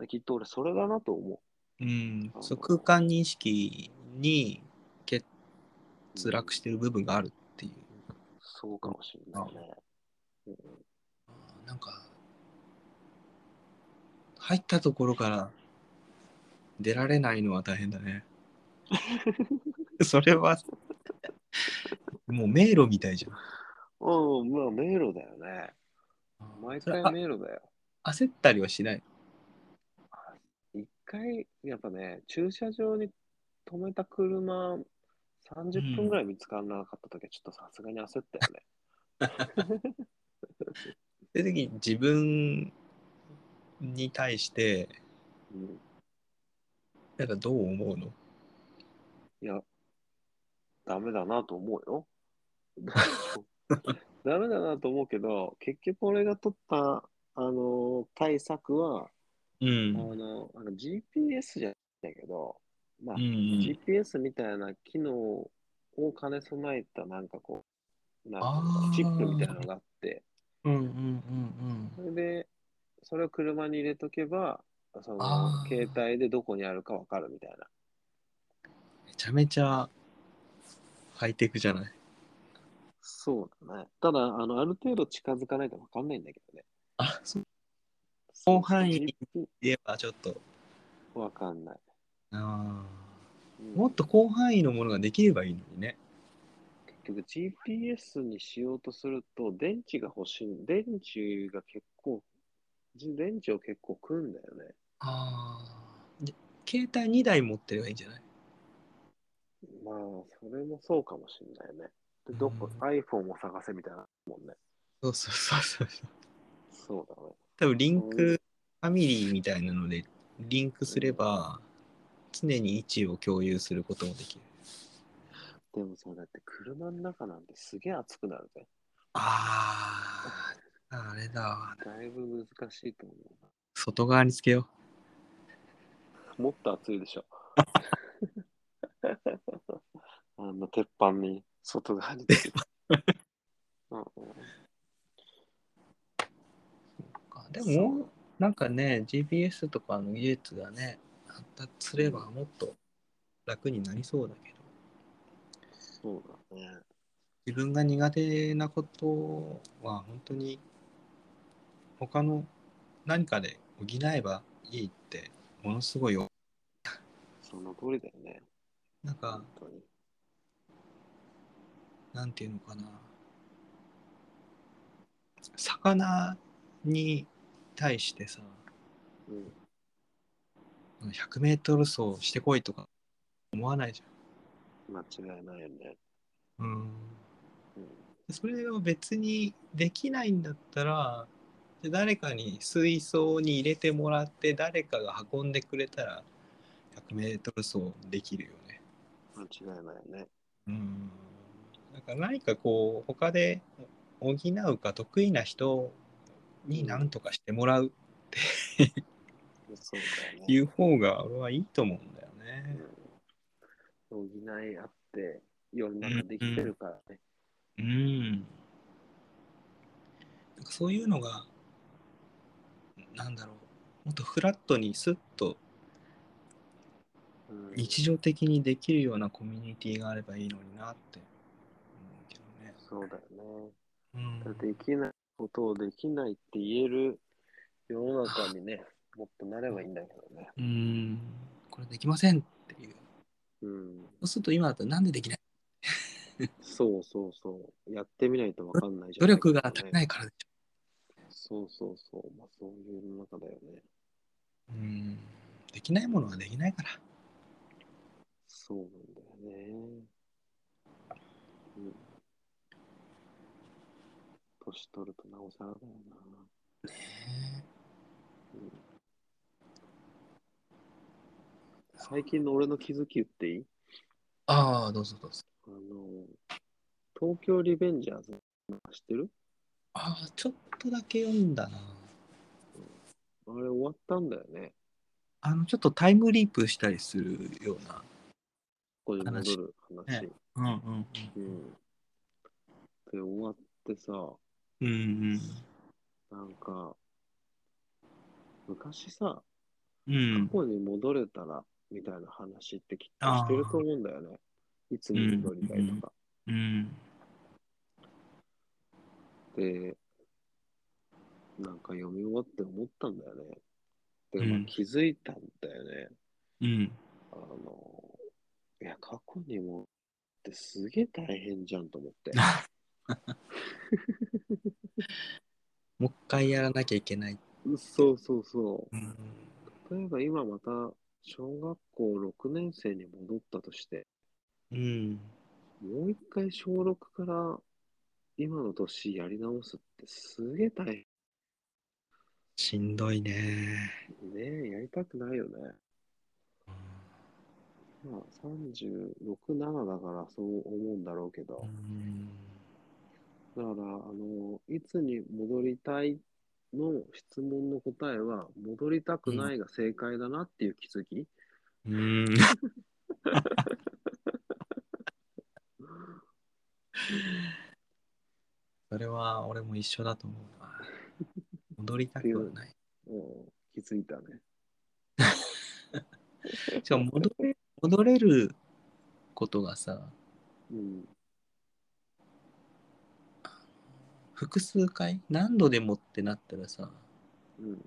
S1: できっと俺それだなと思
S2: ー。うんそう、空間認識に欠
S1: う。
S2: 落してる部分があるっていう。
S1: そうかもしれないね。
S2: なんか、入ったところから出られないのは大変だね。それは、もう迷路みたいじゃん。
S1: うん、まあ迷路だよね。毎回迷路だよ。
S2: あ焦ったりはしない？
S1: 一回、やっぱね、駐車場に止めた車、30分ぐらい見つからなかったときは、ちょっとさすがに焦ったよね。
S2: そういう時に自分に対して、
S1: うん、
S2: なんかどう思うの？
S1: いや、ダメだなと思うよ。ダメだなと思うけど、結局俺が取った、あの対策は、あ
S2: うん。
S1: のあの GPS じゃないけど、まあ、
S2: うんうん
S1: GPS みたいな機能を兼ね備えたなんかこう、なんかチップみたいなのがあって、
S2: うんうんうん
S1: それで、それを車に入れとけば、その携帯でどこにあるかわかるみたいな。
S2: めちゃめちゃハイテクじゃない？
S1: そうだね。ただ、あの、ある程度近づかないとわかんないんだけどね。
S2: あ、そう。広範囲
S1: GP
S2: 言えばちょっと。
S1: わかんない。
S2: あ
S1: うん
S2: ーもっと広範囲のものができればいいのにね。
S1: 結局 GPS にしようとすると、電池が欲しい。電池が結構、じ電池を結構食うんだよね。
S2: ああ。で携帯2台持ってればいいんじゃない？
S1: まあ、それもそうかもしんないね。で、どこ、
S2: うん
S1: iPhone を探せみたいなもんね。
S2: そうそうそうそう。
S1: そうだね。
S2: 多分リンク、ファミリーみたいなので、リンクすれば、常に位置を共有することもできる。
S1: でもさ、だって車の中なんてすげえ暑くなるぜ。
S2: ああ、あれだわ。
S1: だいぶ難しいと思
S2: 外側につけよ
S1: うな。もっと暑いでしょ。あの鉄板に外側につけて。うん。
S2: でも、なんかね、GPS とかの技術がね、発達すればもっと楽になりそうだけど、
S1: そうだね。
S2: 自分が苦手なことは本当に他の何かで補えばいいってものすごいよ
S1: その通りだよね。
S2: なんか
S1: 本当に。
S2: なんていうのかな魚に対してさ
S1: うん。
S2: 100メートル走してこいとか思わないじ
S1: 間違いないよね。
S2: ゃん、うん、
S1: うん。
S2: それを別にできないんだったら誰かに水槽に入れてもらって誰かが運んでくれたら100メートル走できるよね
S1: 間違いないよね。
S2: うんだから何かこう他で補うか得意な人に何とかしてもらうって
S1: ね。
S2: いう方が俺はいいと思うんだよね。
S1: うん。補い合って世の中できてるからね。
S2: うん。なんかそういうのが、なんだろう、もっとフラットにスッと
S1: うん。
S2: 日常的にできるようなコミュニティがあればいいのになって思うけどね。
S1: そうだよね。
S2: うん
S1: だできないことをできないって言える世の中にね、もっとなればいいんだけどね。
S2: うん。これできませんっていう。
S1: うん。
S2: そうすると今だったらなんでできない？
S1: そうそうそう。やってみないとわかんないじゃん。
S2: 努力が足りないからでし
S1: そうそうそう。まあそういう世の中だよね。
S2: ょ。うん。できないものはできないから。
S1: そうなんだよね。うん。年取るとなおさらだよな。
S2: ね
S1: うん最近の俺の気づき言っていい？
S2: ああ、どうぞどうぞ。
S1: あの、東京リベンジャーズ知ってる？
S2: ああ、ちょっとだけ読んだな。
S1: あれ終わったんだよね。
S2: あの、ちょっとタイムリープしたりするような。
S1: ここに戻る話。
S2: ねうんうん
S1: うん。で、終わってさ、
S2: うん。うん
S1: なんか、昔さ、過去に戻れたら、みたいな話ってきっとしてると思うんだよね。いつに戻りたいとか。
S2: うん。
S1: で、なんか読み終わって思ったんだよね。で、
S2: うん
S1: まあ、気づいたんだよね。
S2: うん。
S1: あの、いや、過去にもってすげえ大変じゃんと思って。
S2: もう一回やらなきゃいけない。
S1: そうそうそ
S2: うん。
S1: う。例えば今また小学校6年生に戻ったとして、
S2: うん。
S1: もう一回小6から今の年やり直すってすげえ大変。
S2: しんどいね。
S1: ねえ、やりたくないよね。まあ、36、7だからそう思うんだろうけど
S2: う、ん。
S1: だから、あの、いつに戻りたいの質問の答えは、戻りたくないが正解だなっていう気づき。
S2: うん。それは俺も一緒だと思うな。戻りたくはない。
S1: うん、気づいたね。
S2: しかも戻れ戻れることがさ、
S1: うん。
S2: 複数回？何度でもってなったらさ、
S1: うん。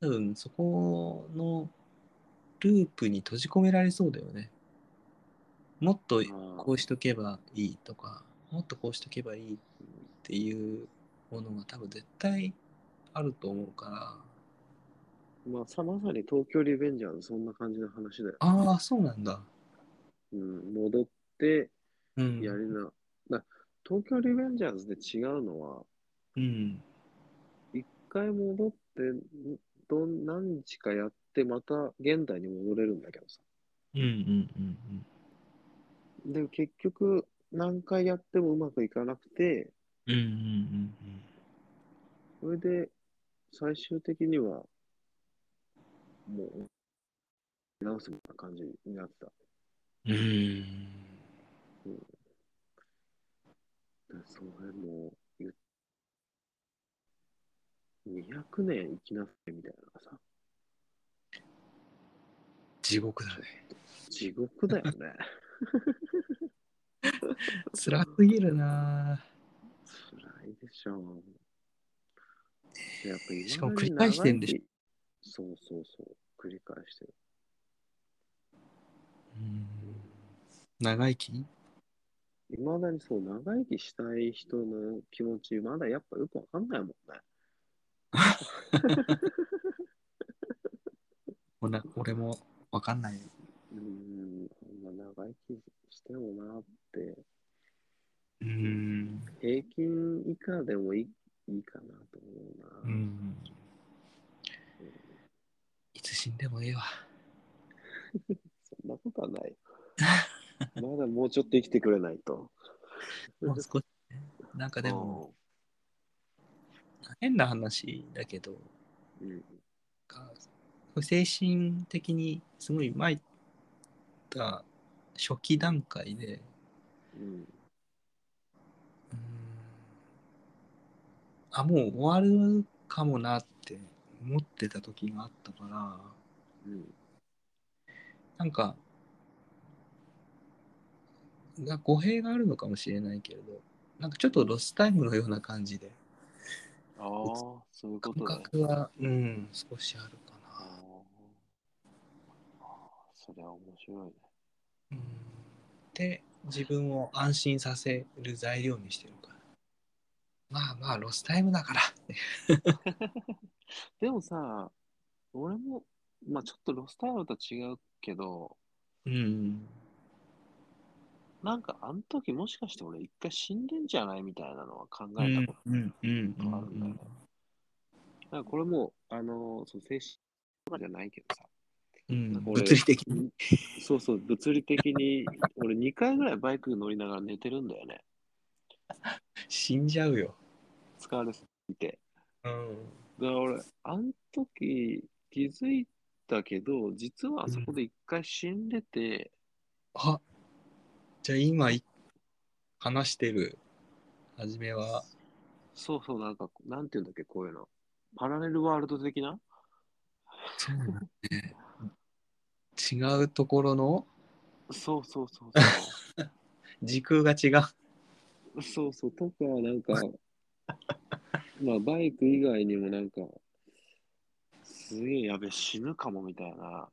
S2: 多分そこのループに閉じ込められそうだよね。もっと
S1: あ
S2: こうしとけばいいとか、もっとこうしとけばいいっていうものが多分絶対あると思うから。
S1: まあ、さ、まさに東京リベンジャーズそんな感じの話だよ。
S2: ああ、そうなんだ。
S1: うん。戻って
S2: うん。
S1: やりな。だ東京リベンジャーズで違うのは、
S2: うん。
S1: 一回戻って、んどん何日かやって、また現代に戻れるんだけどさ。
S2: うんうんうん
S1: で、結局、何回やってもうまくいかなくて、
S2: うん。うんうん
S1: それで、最終的には、もう、直すみたいな感じになってた。
S2: うんうん。
S1: それも言う、200年生きなさいみたいなさ、
S2: 地獄だね。
S1: 地獄だよね。
S2: 辛すぎるな
S1: 辛いでしょう。やっぱ今
S2: しかも繰り返してんでし
S1: ょ。そうそうそう、繰り返してる。
S2: うん。長生き
S1: いまだにそう、長生きしたい人の気持ち、まだやっぱよくわかんないもんね。
S2: おな俺もわかんない。
S1: うーん、こんな長生きしてもなって、
S2: うん。
S1: 平均以下でもいいいいかなと思うな。
S2: うん。いつ死んでもええわ。
S1: そんなことはない。まだもうちょっと生きてくれないと。
S2: もう少しね。なんかでも、変な話だけど、
S1: うん、うん
S2: か精神的にすごい参った初期段階で、
S1: うん、
S2: うんあ、もう終わるかもなって思ってた時があったから、
S1: うん、
S2: なんか、が語弊があるのかもしれないけれど、なんかちょっとロスタイムのような感じで、
S1: ああ、そういうこ
S2: 感
S1: とね。
S2: 覚は、うん、少しあるか
S1: あ
S2: な。
S1: ーあー、それは面白いね。
S2: うん、で、自分を安心させる材料にしてるから。まあまあ、ロスタイムだから。
S1: でもさ、俺も、まあちょっとロスタイムとは違うけど、
S2: うん。
S1: なんかあの時もしかして俺一回死んでんじゃないみたいなのは考えたことがあるんだよね。だかこれも、あの、その精神とかじゃないけどさ、
S2: うん物理的に。
S1: そうそう、物理的に、俺2回ぐらいバイク乗りながら寝てるんだよね。
S2: 死んじゃうよ。
S1: 疲れすぎて。
S2: うん。
S1: だから俺、あの時気づいたけど、実はあそこで一回死んでて、
S2: あじゃあ今い話してる初めは
S1: そうそう、なんか、なんていうんだっけ、こういうの。パラレルワールド的な？
S2: そうだね違うところの？
S1: そうそうそう
S2: 時空が違う
S1: そう。そうそう、とか、なんか、まあ、バイク以外にもなんか、すげえやべ、死ぬかもみたいな。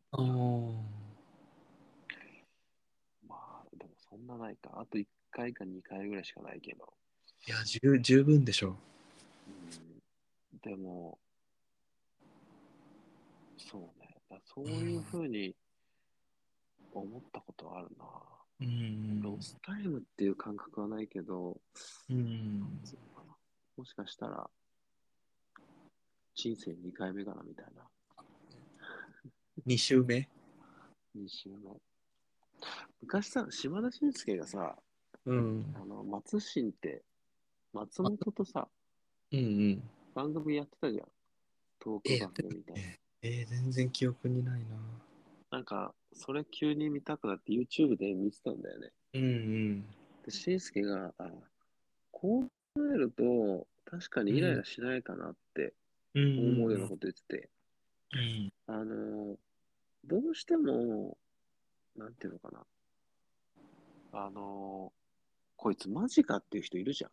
S1: まあ、でもそんなないか。あと1回か2回ぐらいしかないけど。
S2: いや十十分でしょ
S1: うん、でも、そうね。だそういうふうに思ったことはあるな。
S2: ううん
S1: ロスタイムっていう感覚はないけど、
S2: うん
S1: もしかしたら、人生2回目かなみたいな。
S2: 2週目
S1: ？2週目。昔さ、島田紳介がさ、
S2: うん。
S1: あの、松新って、松本とさ、
S2: うんうん。
S1: 番組やってたじゃん。トーク番組みたいな。
S2: えー、全然記憶にないな。
S1: なんか、それ急に見たくなって YouTube で見てたんだよね。
S2: うんうん。
S1: で、紳介が、あ、こう考えると、確かにイライラしないかなって
S2: うん。
S1: 思うようなこと言ってて、
S2: うん。
S1: あの、どうしても、なんていうのかな。あの、こいつマジかっていう人いるじゃん。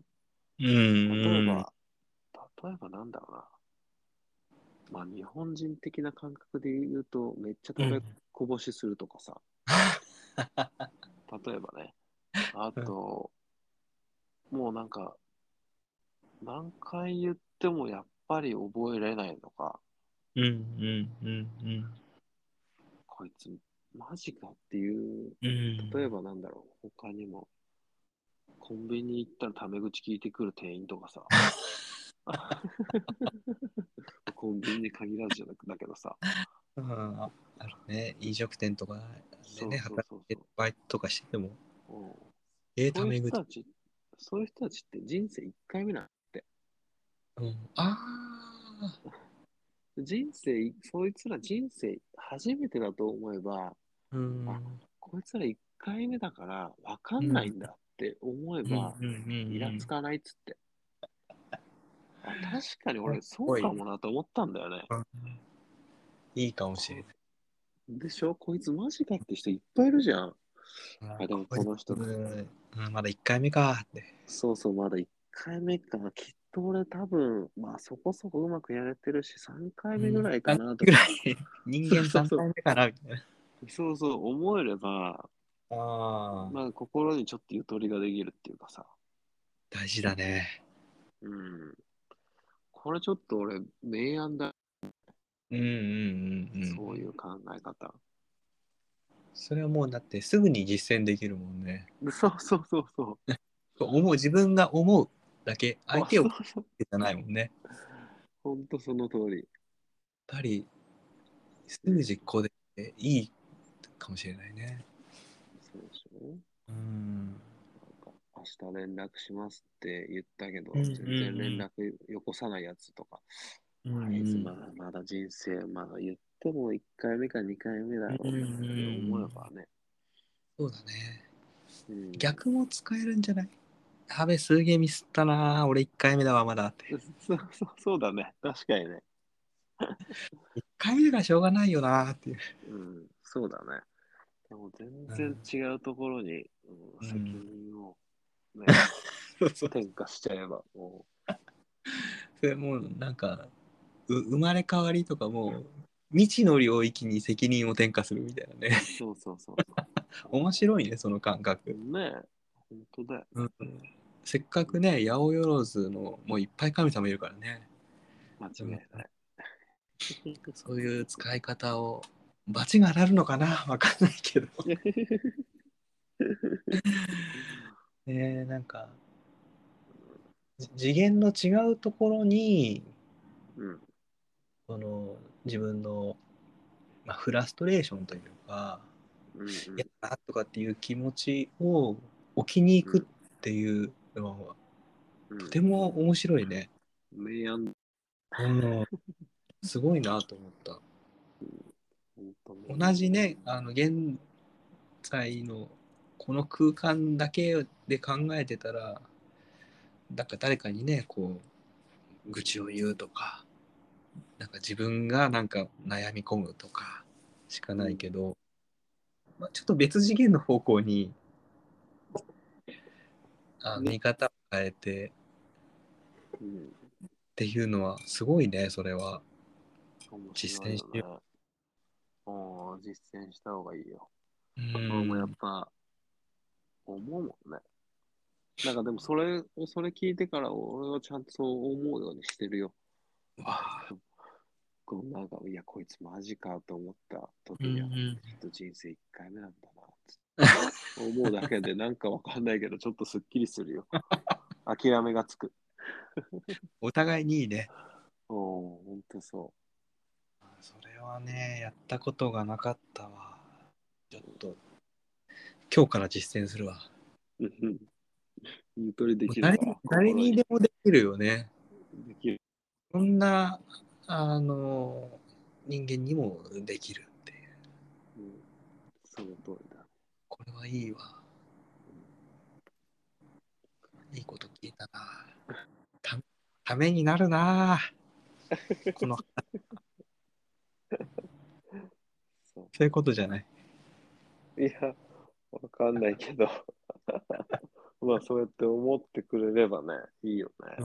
S2: うん
S1: 例えば、例えばなんだろうな。まあ、日本人的な感覚で言うと、めっちゃ食べこぼしするとかさ。例えばね。あと、もうなんか、何回言ってもやっぱり覚えられないのか、
S2: うんうんうんうん
S1: こいつマジかっていう、
S2: うん。
S1: 例えばなんだろう、他にも、コンビニ行ったらタメ口聞いてくる店員とかさ、コンビニに限らずじゃなくだけどさ、
S2: うん、ああるね、飲食店とかでね、
S1: そうそうそうそう。
S2: 働いてバイトとかしてても、
S1: うん。
S2: えー、タメ口。
S1: そういう人たちって人生1回目なん
S2: うん、あ
S1: 人生、そいつら人生初めてだと思えば、
S2: あ、うん。
S1: あこいつら1回目だから分かんないんだって思えば、
S2: うんうんうんうん
S1: イラつかないっつって。あ確かに俺そうかもなと思ったんだよね。
S2: いいかもしれない。
S1: でしょ？こいつマジかって人いっぱいいるじゃん。
S2: あ
S1: あでもこの人
S2: うんまだ1回目かって。
S1: そうそう、まだ1回目か。きっと俺多分、まあそこそこうまくやれてるし、3回目ぐらいかなとか。
S2: ぐらい人間3回目かなみたいな。
S1: そうそう、思えれば、
S2: ああ、
S1: まあ心にちょっとゆとりができるっていうかさ。
S2: 大事だね。
S1: うん。これちょっと俺、明暗だ、
S2: うんうんうんうん。
S1: そういう考え方。
S2: それはもうだってすぐに実践できるもんね。
S1: そうそうそうそう。
S2: 思う自分が思うだけ相手をじゃないもんね。やっ
S1: ほんとその通り。
S2: ぱりすぐ実行でいいかもしれないね。
S1: そうでしょ？
S2: うん。
S1: なんか明日連絡しますって言ったけど、全然連絡よこさないやつとか、
S2: うん
S1: あいつまだまだ人生、まだ言っても1回目か2回目だろうなって思えばね。
S2: そうだね。
S1: うん
S2: 逆も使えるんじゃない？やべ、すげえミスったな。俺1回目だわ、まだって。
S1: そうそうそうだね。確かにね。
S2: 1回目だからしょうがないよなっていう。
S1: うん、そうだね。でも全然違うところに、うん、責任を、ね。転嫁しちゃえば、も
S2: それもうなんか、う生まれ変わりとかもう、未知の領域に責任を転嫁するみたいなね。
S1: う、そうそうそうそ
S2: 面白いね、その感覚。
S1: う。ねえ、本当だよ。
S2: うん、せっかくね、八百万のもういっぱい神様いるからね。
S1: 間違いない。
S2: そういう使い方を、罰が当たるのかな？わかんないけど。ねなんか、じ次元の違うところに、
S1: うん、
S2: その自分の、まあ、フラストレーションというか、
S1: うん、うん。
S2: やだなとかっていう気持ちを置きに行くっていうのは、
S1: うん。
S2: とても面白いね。
S1: 明暗、
S2: うん、すごいなと思った。同じね、あの現在のこの空間だけで考えてたら、なんか誰かにね、こう、愚痴を言うとか、なんか自分がなんか悩み込むとかしかないけど、まあ、ちょっと別次元の方向に、あ
S1: ね
S2: 見方を変えて
S1: うん、
S2: っていうのはすごいね、それは。
S1: 面
S2: 実践しよ
S1: よね。うん、実践した方がいいよ。
S2: う
S1: 俺もやっぱ、思うもんね。なんかでもそれ、それ聞いてから俺はちゃんとそう思うようにしてるよ。
S2: わ
S1: こうなんか、いや、こいつマジかと思った時
S2: うん
S1: には、
S2: うん
S1: きっと人生1回目なんだなって思うだけで、なんかわかんないけど、ちょっとすっきりするよ。諦めがつく。
S2: お互いにいいね。
S1: うん、ほんとそ
S2: それはね、やったことがなかったわ。ちょっと、今日から実践するわ。
S1: ゆとりできる
S2: 誰にでもできるよね。
S1: できる。
S2: そんな、あの、人間にもできるっていう。
S1: うん、その通りだ。
S2: これはいいわ。いいこと聞いたな。た ためになるな。この、
S1: そ
S2: そういうことじゃない。
S1: ういや、わかんないけど。まあ、そうやって思ってくれればね、いいよね。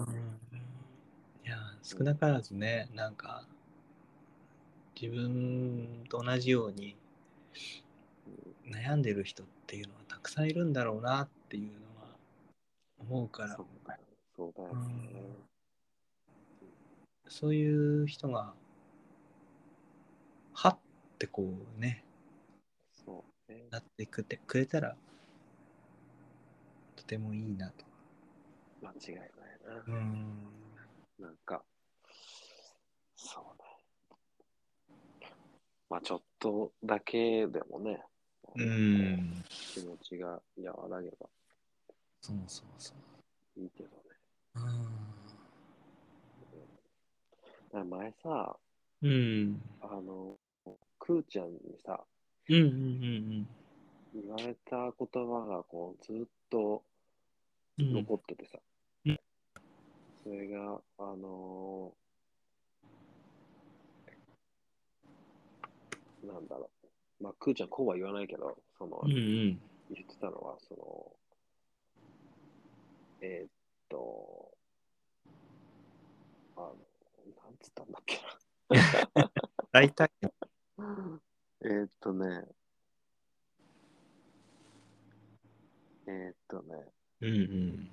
S2: いや少なからずねなんか自分と同じように悩んでる人っていうのはたくさんいるんだろうなっていうのは思うから
S1: そうだよ。そうだよね。
S2: そういう人がはってこうね
S1: そね。
S2: なってくれくれたら、とてもいいなと。
S1: 間違いないな。
S2: うん。
S1: なんか、そうね。まあちょっとだけでもね、
S2: うん。
S1: 気持ちが和らげば
S2: そうそうそう。
S1: いいけどね。
S2: うん。
S1: だから前さ、
S2: うん。
S1: あの、くーちゃんにさ、
S2: うんうんうん
S1: 言われた言葉がこうずっと残っててさ、
S2: うん
S1: それが、あのーなんだろう。まあ、くーちゃんこうは言わないけど、その、
S2: うんうん。
S1: 言ってたのは、その、えーっと、あの、なんつったんだっけ
S2: 大体、
S1: な。えーっとね、えーっとね、
S2: うんうん。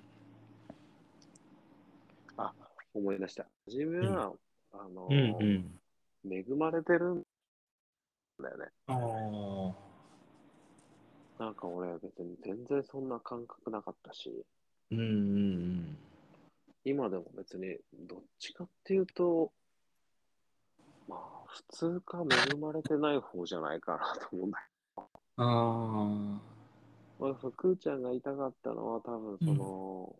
S1: あ、思い出した。自分は、あの
S2: うんうん。
S1: 恵まれてるんだよね。
S2: ああ。
S1: なんか俺別に全然そんな感覚なかったし、
S2: うんうん
S1: 今でも別にどっちかっていうと、まあ普通か恵まれてない方じゃないかなと思うんだ
S2: うん。あ
S1: けど、まあ、そのくーちゃんが言いたかったのは多分その、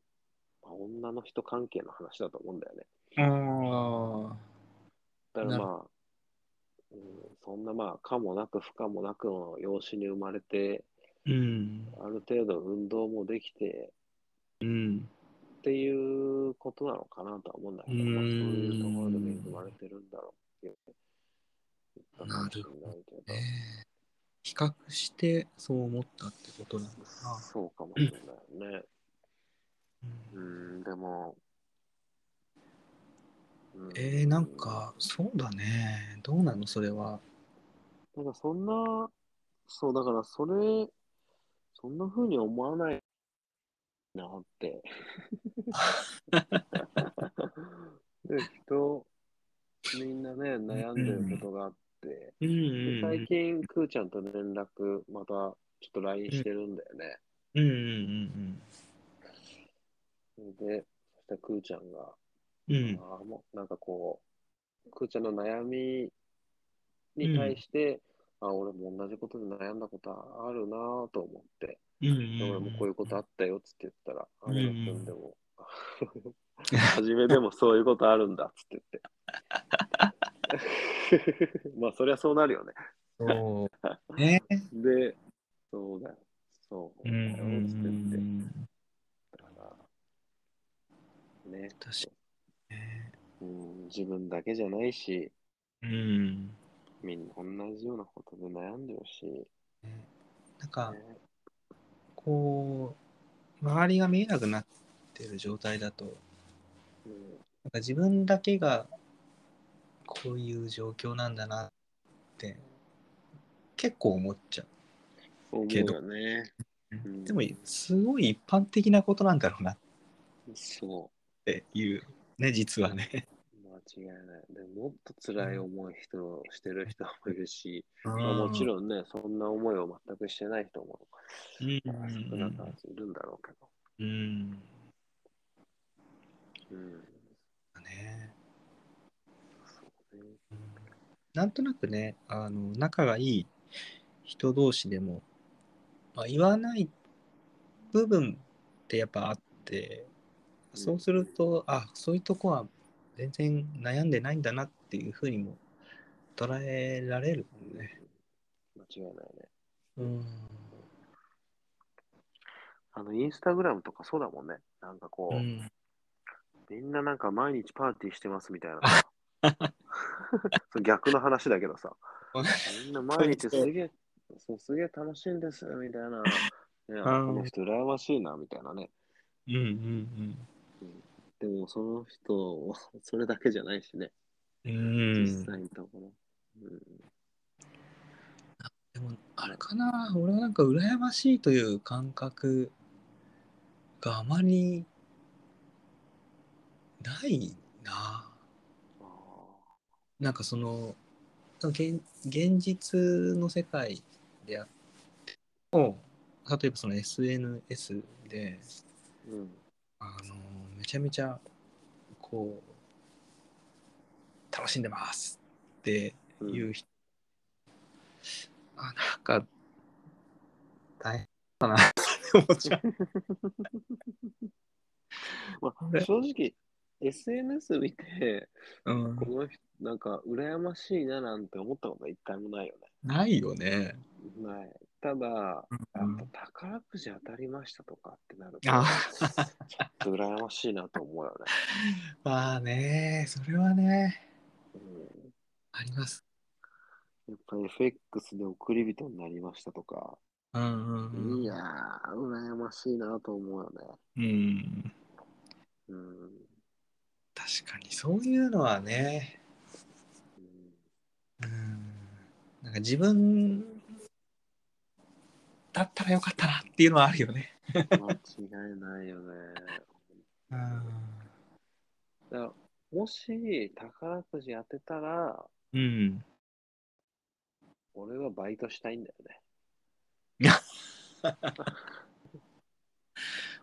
S1: まあ、女の人関係の話だと思うんだよね。
S2: あ。あ
S1: だからまあ、うん、そんなまあ、可もなく不可もなくの養子に生まれて、
S2: うん。
S1: ある程度運動もできて
S2: うん。
S1: っていうことなのかなとは思うんだけど、
S2: うーん
S1: まあ、そういうところで恵まれてるんだろうって言ったかもしれないけど、
S2: ねえ比較してそう思ったってことなのかな。
S1: そうかもしれないよね。
S2: うん
S1: うん、でも、うん
S2: えー、なん、か、そうだね。どうなのそれは。
S1: なんかそんな、そう、だからそれ、そんな風に思わないなって。で、人、みんなね、悩んでることがあって、
S2: うん
S1: で最
S2: うん
S1: 近、くーちゃんと連絡、またちょっと LINE してるんだよね。
S2: うん。うんうん
S1: それで、そしたらくーちゃんが、
S2: うん。うん。
S1: あーもうなんかこう、くーちゃんの悩みに対して、あ、俺も同じことで悩んだことあるなぁと思って、
S2: うんうん
S1: で俺もこういうことあったよっつって言ったら、あ、
S2: うん
S1: 村君でも、初めでもそういうことあるんだっつって言って。まあ、そりゃそうなるよね。
S2: そう。ね。
S1: で、そうだよ。そう
S2: うん
S1: だから、ね、
S2: 確かにね。
S1: うん、自分だけじゃないし、
S2: うん。
S1: みんな同じようなことで悩んでるし、
S2: なんか、
S1: ね
S2: こう、周りが見えなくなってる状態だと、
S1: うん、
S2: なんか自分だけがこういう状況なんだなって結構思っちゃ
S1: 思う
S2: けど
S1: よね。
S2: う。
S1: うん
S2: でもすごい一般的なことなんだろうなっ
S1: そ
S2: ていうね実はね。
S1: う、間違いない。でもっと辛い思い人してる人もいるし、まあ、もち
S2: ん。
S1: ろんね、そんな思いを全くしてない人も
S2: うん
S1: まあ少なからずいるんだろうけど。
S2: うん。
S1: うん、
S2: ね。なんとなくねあの仲がいい人同士でも、まあ、言わない部分ってやっぱあってそうすると、あそういうとこは全然悩んでないんだなっていうふうにも捉えられるもんね。
S1: 間違いないね。
S2: うん。
S1: あの、インスタグラムとかそうだもんね。なんかこう、
S2: うん、
S1: みんななんか毎日パーティーしてますみたいな。逆の話だけどさ。みんな毎日すげえ、そうすげえ楽しいんですみたいな。いや、こ
S2: うん
S1: の人羨ましいなみたいなね。
S2: うんうん
S1: でもその人、それだけじゃないしね。
S2: うん。うん
S1: 実際のところ。うん
S2: でもあれかな俺はなんか羨ましいという感覚があまりないな。
S1: あ
S2: なんかその現現実の世界であってを例えばその SNS で
S1: うん。
S2: あのめちゃめちゃこう楽しんでますって
S1: うん
S2: いう人、あなんか大変だなって思っちゃう。
S1: まあ
S2: ね、
S1: 正直、SNS 見て、
S2: うん
S1: この人、なんか、羨ましいななんて思ったことは一回もないよね。
S2: ないよね。
S1: ない。ただ、や
S2: うん
S1: っぱ宝くじ当たりましたとかってなると、
S2: あ
S1: ちょっと羨ましいなと思うよね。
S2: まあね、それはね、
S1: うん、
S2: あります。
S1: やっぱ FX で送り人になりましたとか、
S2: うんうんうん。
S1: いやー、羨ましいなと思うよね。
S2: うん。
S1: うん。
S2: 確かにそういうのはね、
S1: うん
S2: うん。なんか自分だったらよかったなっていうのはあるよね。
S1: 間違いないよね。
S2: うん。
S1: だからもし宝くじ当てたら、
S2: うん。
S1: 俺はバイトしたいんだよね。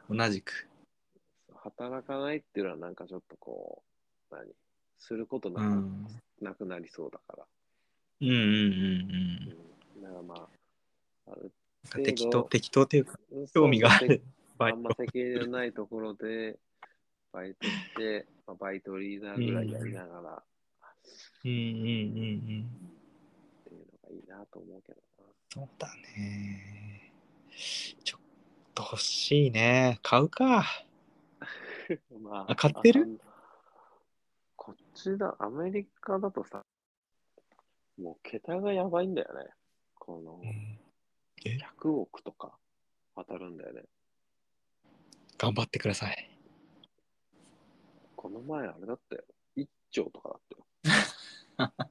S2: 同じく。
S1: 働かないっていうのはなんかちょっとこう、何？することな。なくなりそうだから。
S2: うんうんうんうん。
S1: うん、だからまあ、ある
S2: なんか適当、適当っていうか、興味がある。バ
S1: あんま責任のないところで、バイトして、まあ、バイトリーダーぐらいやりながら、
S2: うんうんうんうん。
S1: っていうのがいいなと思うけど
S2: そうだね。ちょっと欲しいね。買うか。
S1: な。まあ、
S2: あ買ってる？
S1: あこっちだ、アメリカだとさ、もう桁がやばいんだよね。この、
S2: え
S1: ？100億とか当たるんだよね。
S2: 頑張ってください。
S1: この前あれだったよ。1兆とかだったよ。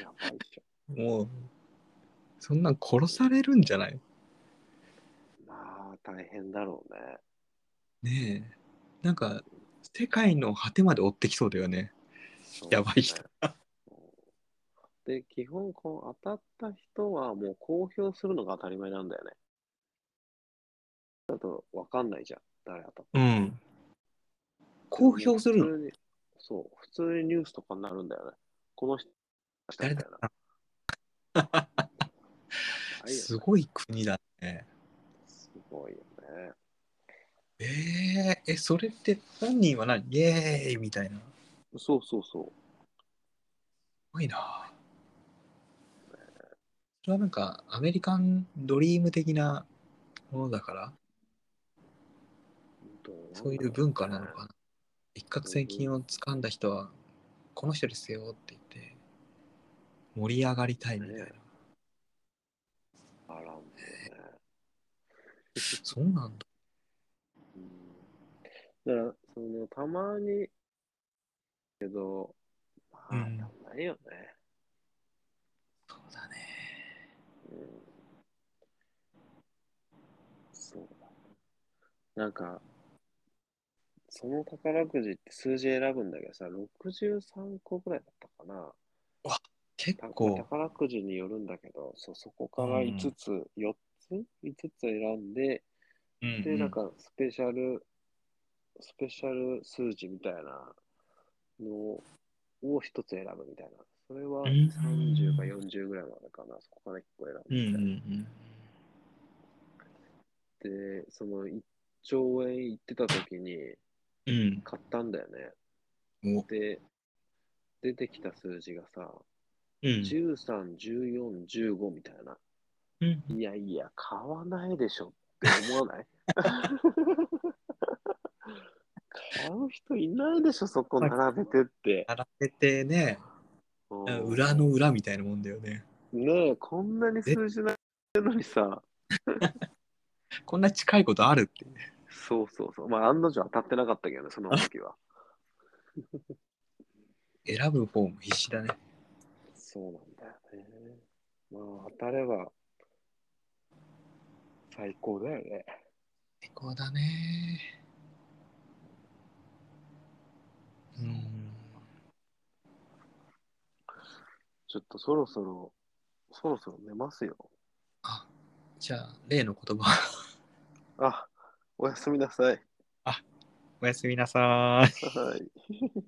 S1: やばいでしょ。
S2: もう、そんなん殺されるんじゃない？
S1: まあ、大変だろうね。
S2: ねえ。なんか、世界の果てまで追ってきそうだよね。やばい人。
S1: で、基本、こう、当たった人はもう公表するのが当たり前なんだよね。だと分かんないじゃん。誰当たった
S2: うん。公表するの？
S1: そう、普通にニュースとかになるんだよね。この人、
S2: 誰だ？
S1: な。
S2: すごい国だね。
S1: すごいよね。
S2: えー、え、それって本人は何？イエーイみたいな。す
S1: そうそうそう。
S2: ごいな。それはなんかアメリカンドリーム的なものだから、そういう文化なのかな？一攫千金を掴んだ人は、この人ですよって言って、盛り上がりたいみたいな。
S1: ねあらね。
S2: そうなんだ。
S1: うん、だから、その、たまに、けど、まあ、
S2: う
S1: んないよね。
S2: そうだね。
S1: うん。そうだ。なんか、その宝くじって数字選ぶんだけどさ、63個ぐらいだったかな。た
S2: 結構、
S1: 宝くじによるんだけど、そうそこから5つ、4つ ?5 つ選んで、
S2: うん
S1: で、なんかスペシャル、スペシャル数字みたいなのを一つ選ぶみたいな。それは
S2: ん
S1: 30か40ぐらいまでかな。そこから1個選ん
S2: うんうん
S1: で、で、その1兆円いってた時に
S2: うん。
S1: 買ったんだよね。
S2: うん。お
S1: で、出てきた数字がさ、
S2: うん。
S1: 13、14、15みたいな。
S2: うん
S1: いやいや、買わないでしょって思わない？買 う人いないでしょ、そこ並べてって。
S2: 並べてね、
S1: うん
S2: 裏の裏みたいなもんだよね。
S1: ねえ、こんなに数字なってるのにさ、
S2: こんな近いことあるって。
S1: そうそうそう。まあ、案の定当たってなかったけどね、その時は。
S2: 選ぶ方も必死だね。
S1: そうなんだよね。まあ、当たれば最高だよね。
S2: 最高だね。うん。
S1: ちょっとそろそろ、そろそろ寝ますよ。
S2: あ、じゃあ、例の言葉。
S1: あ、おやすみなさい。
S2: おやすみなさい。
S1: はい。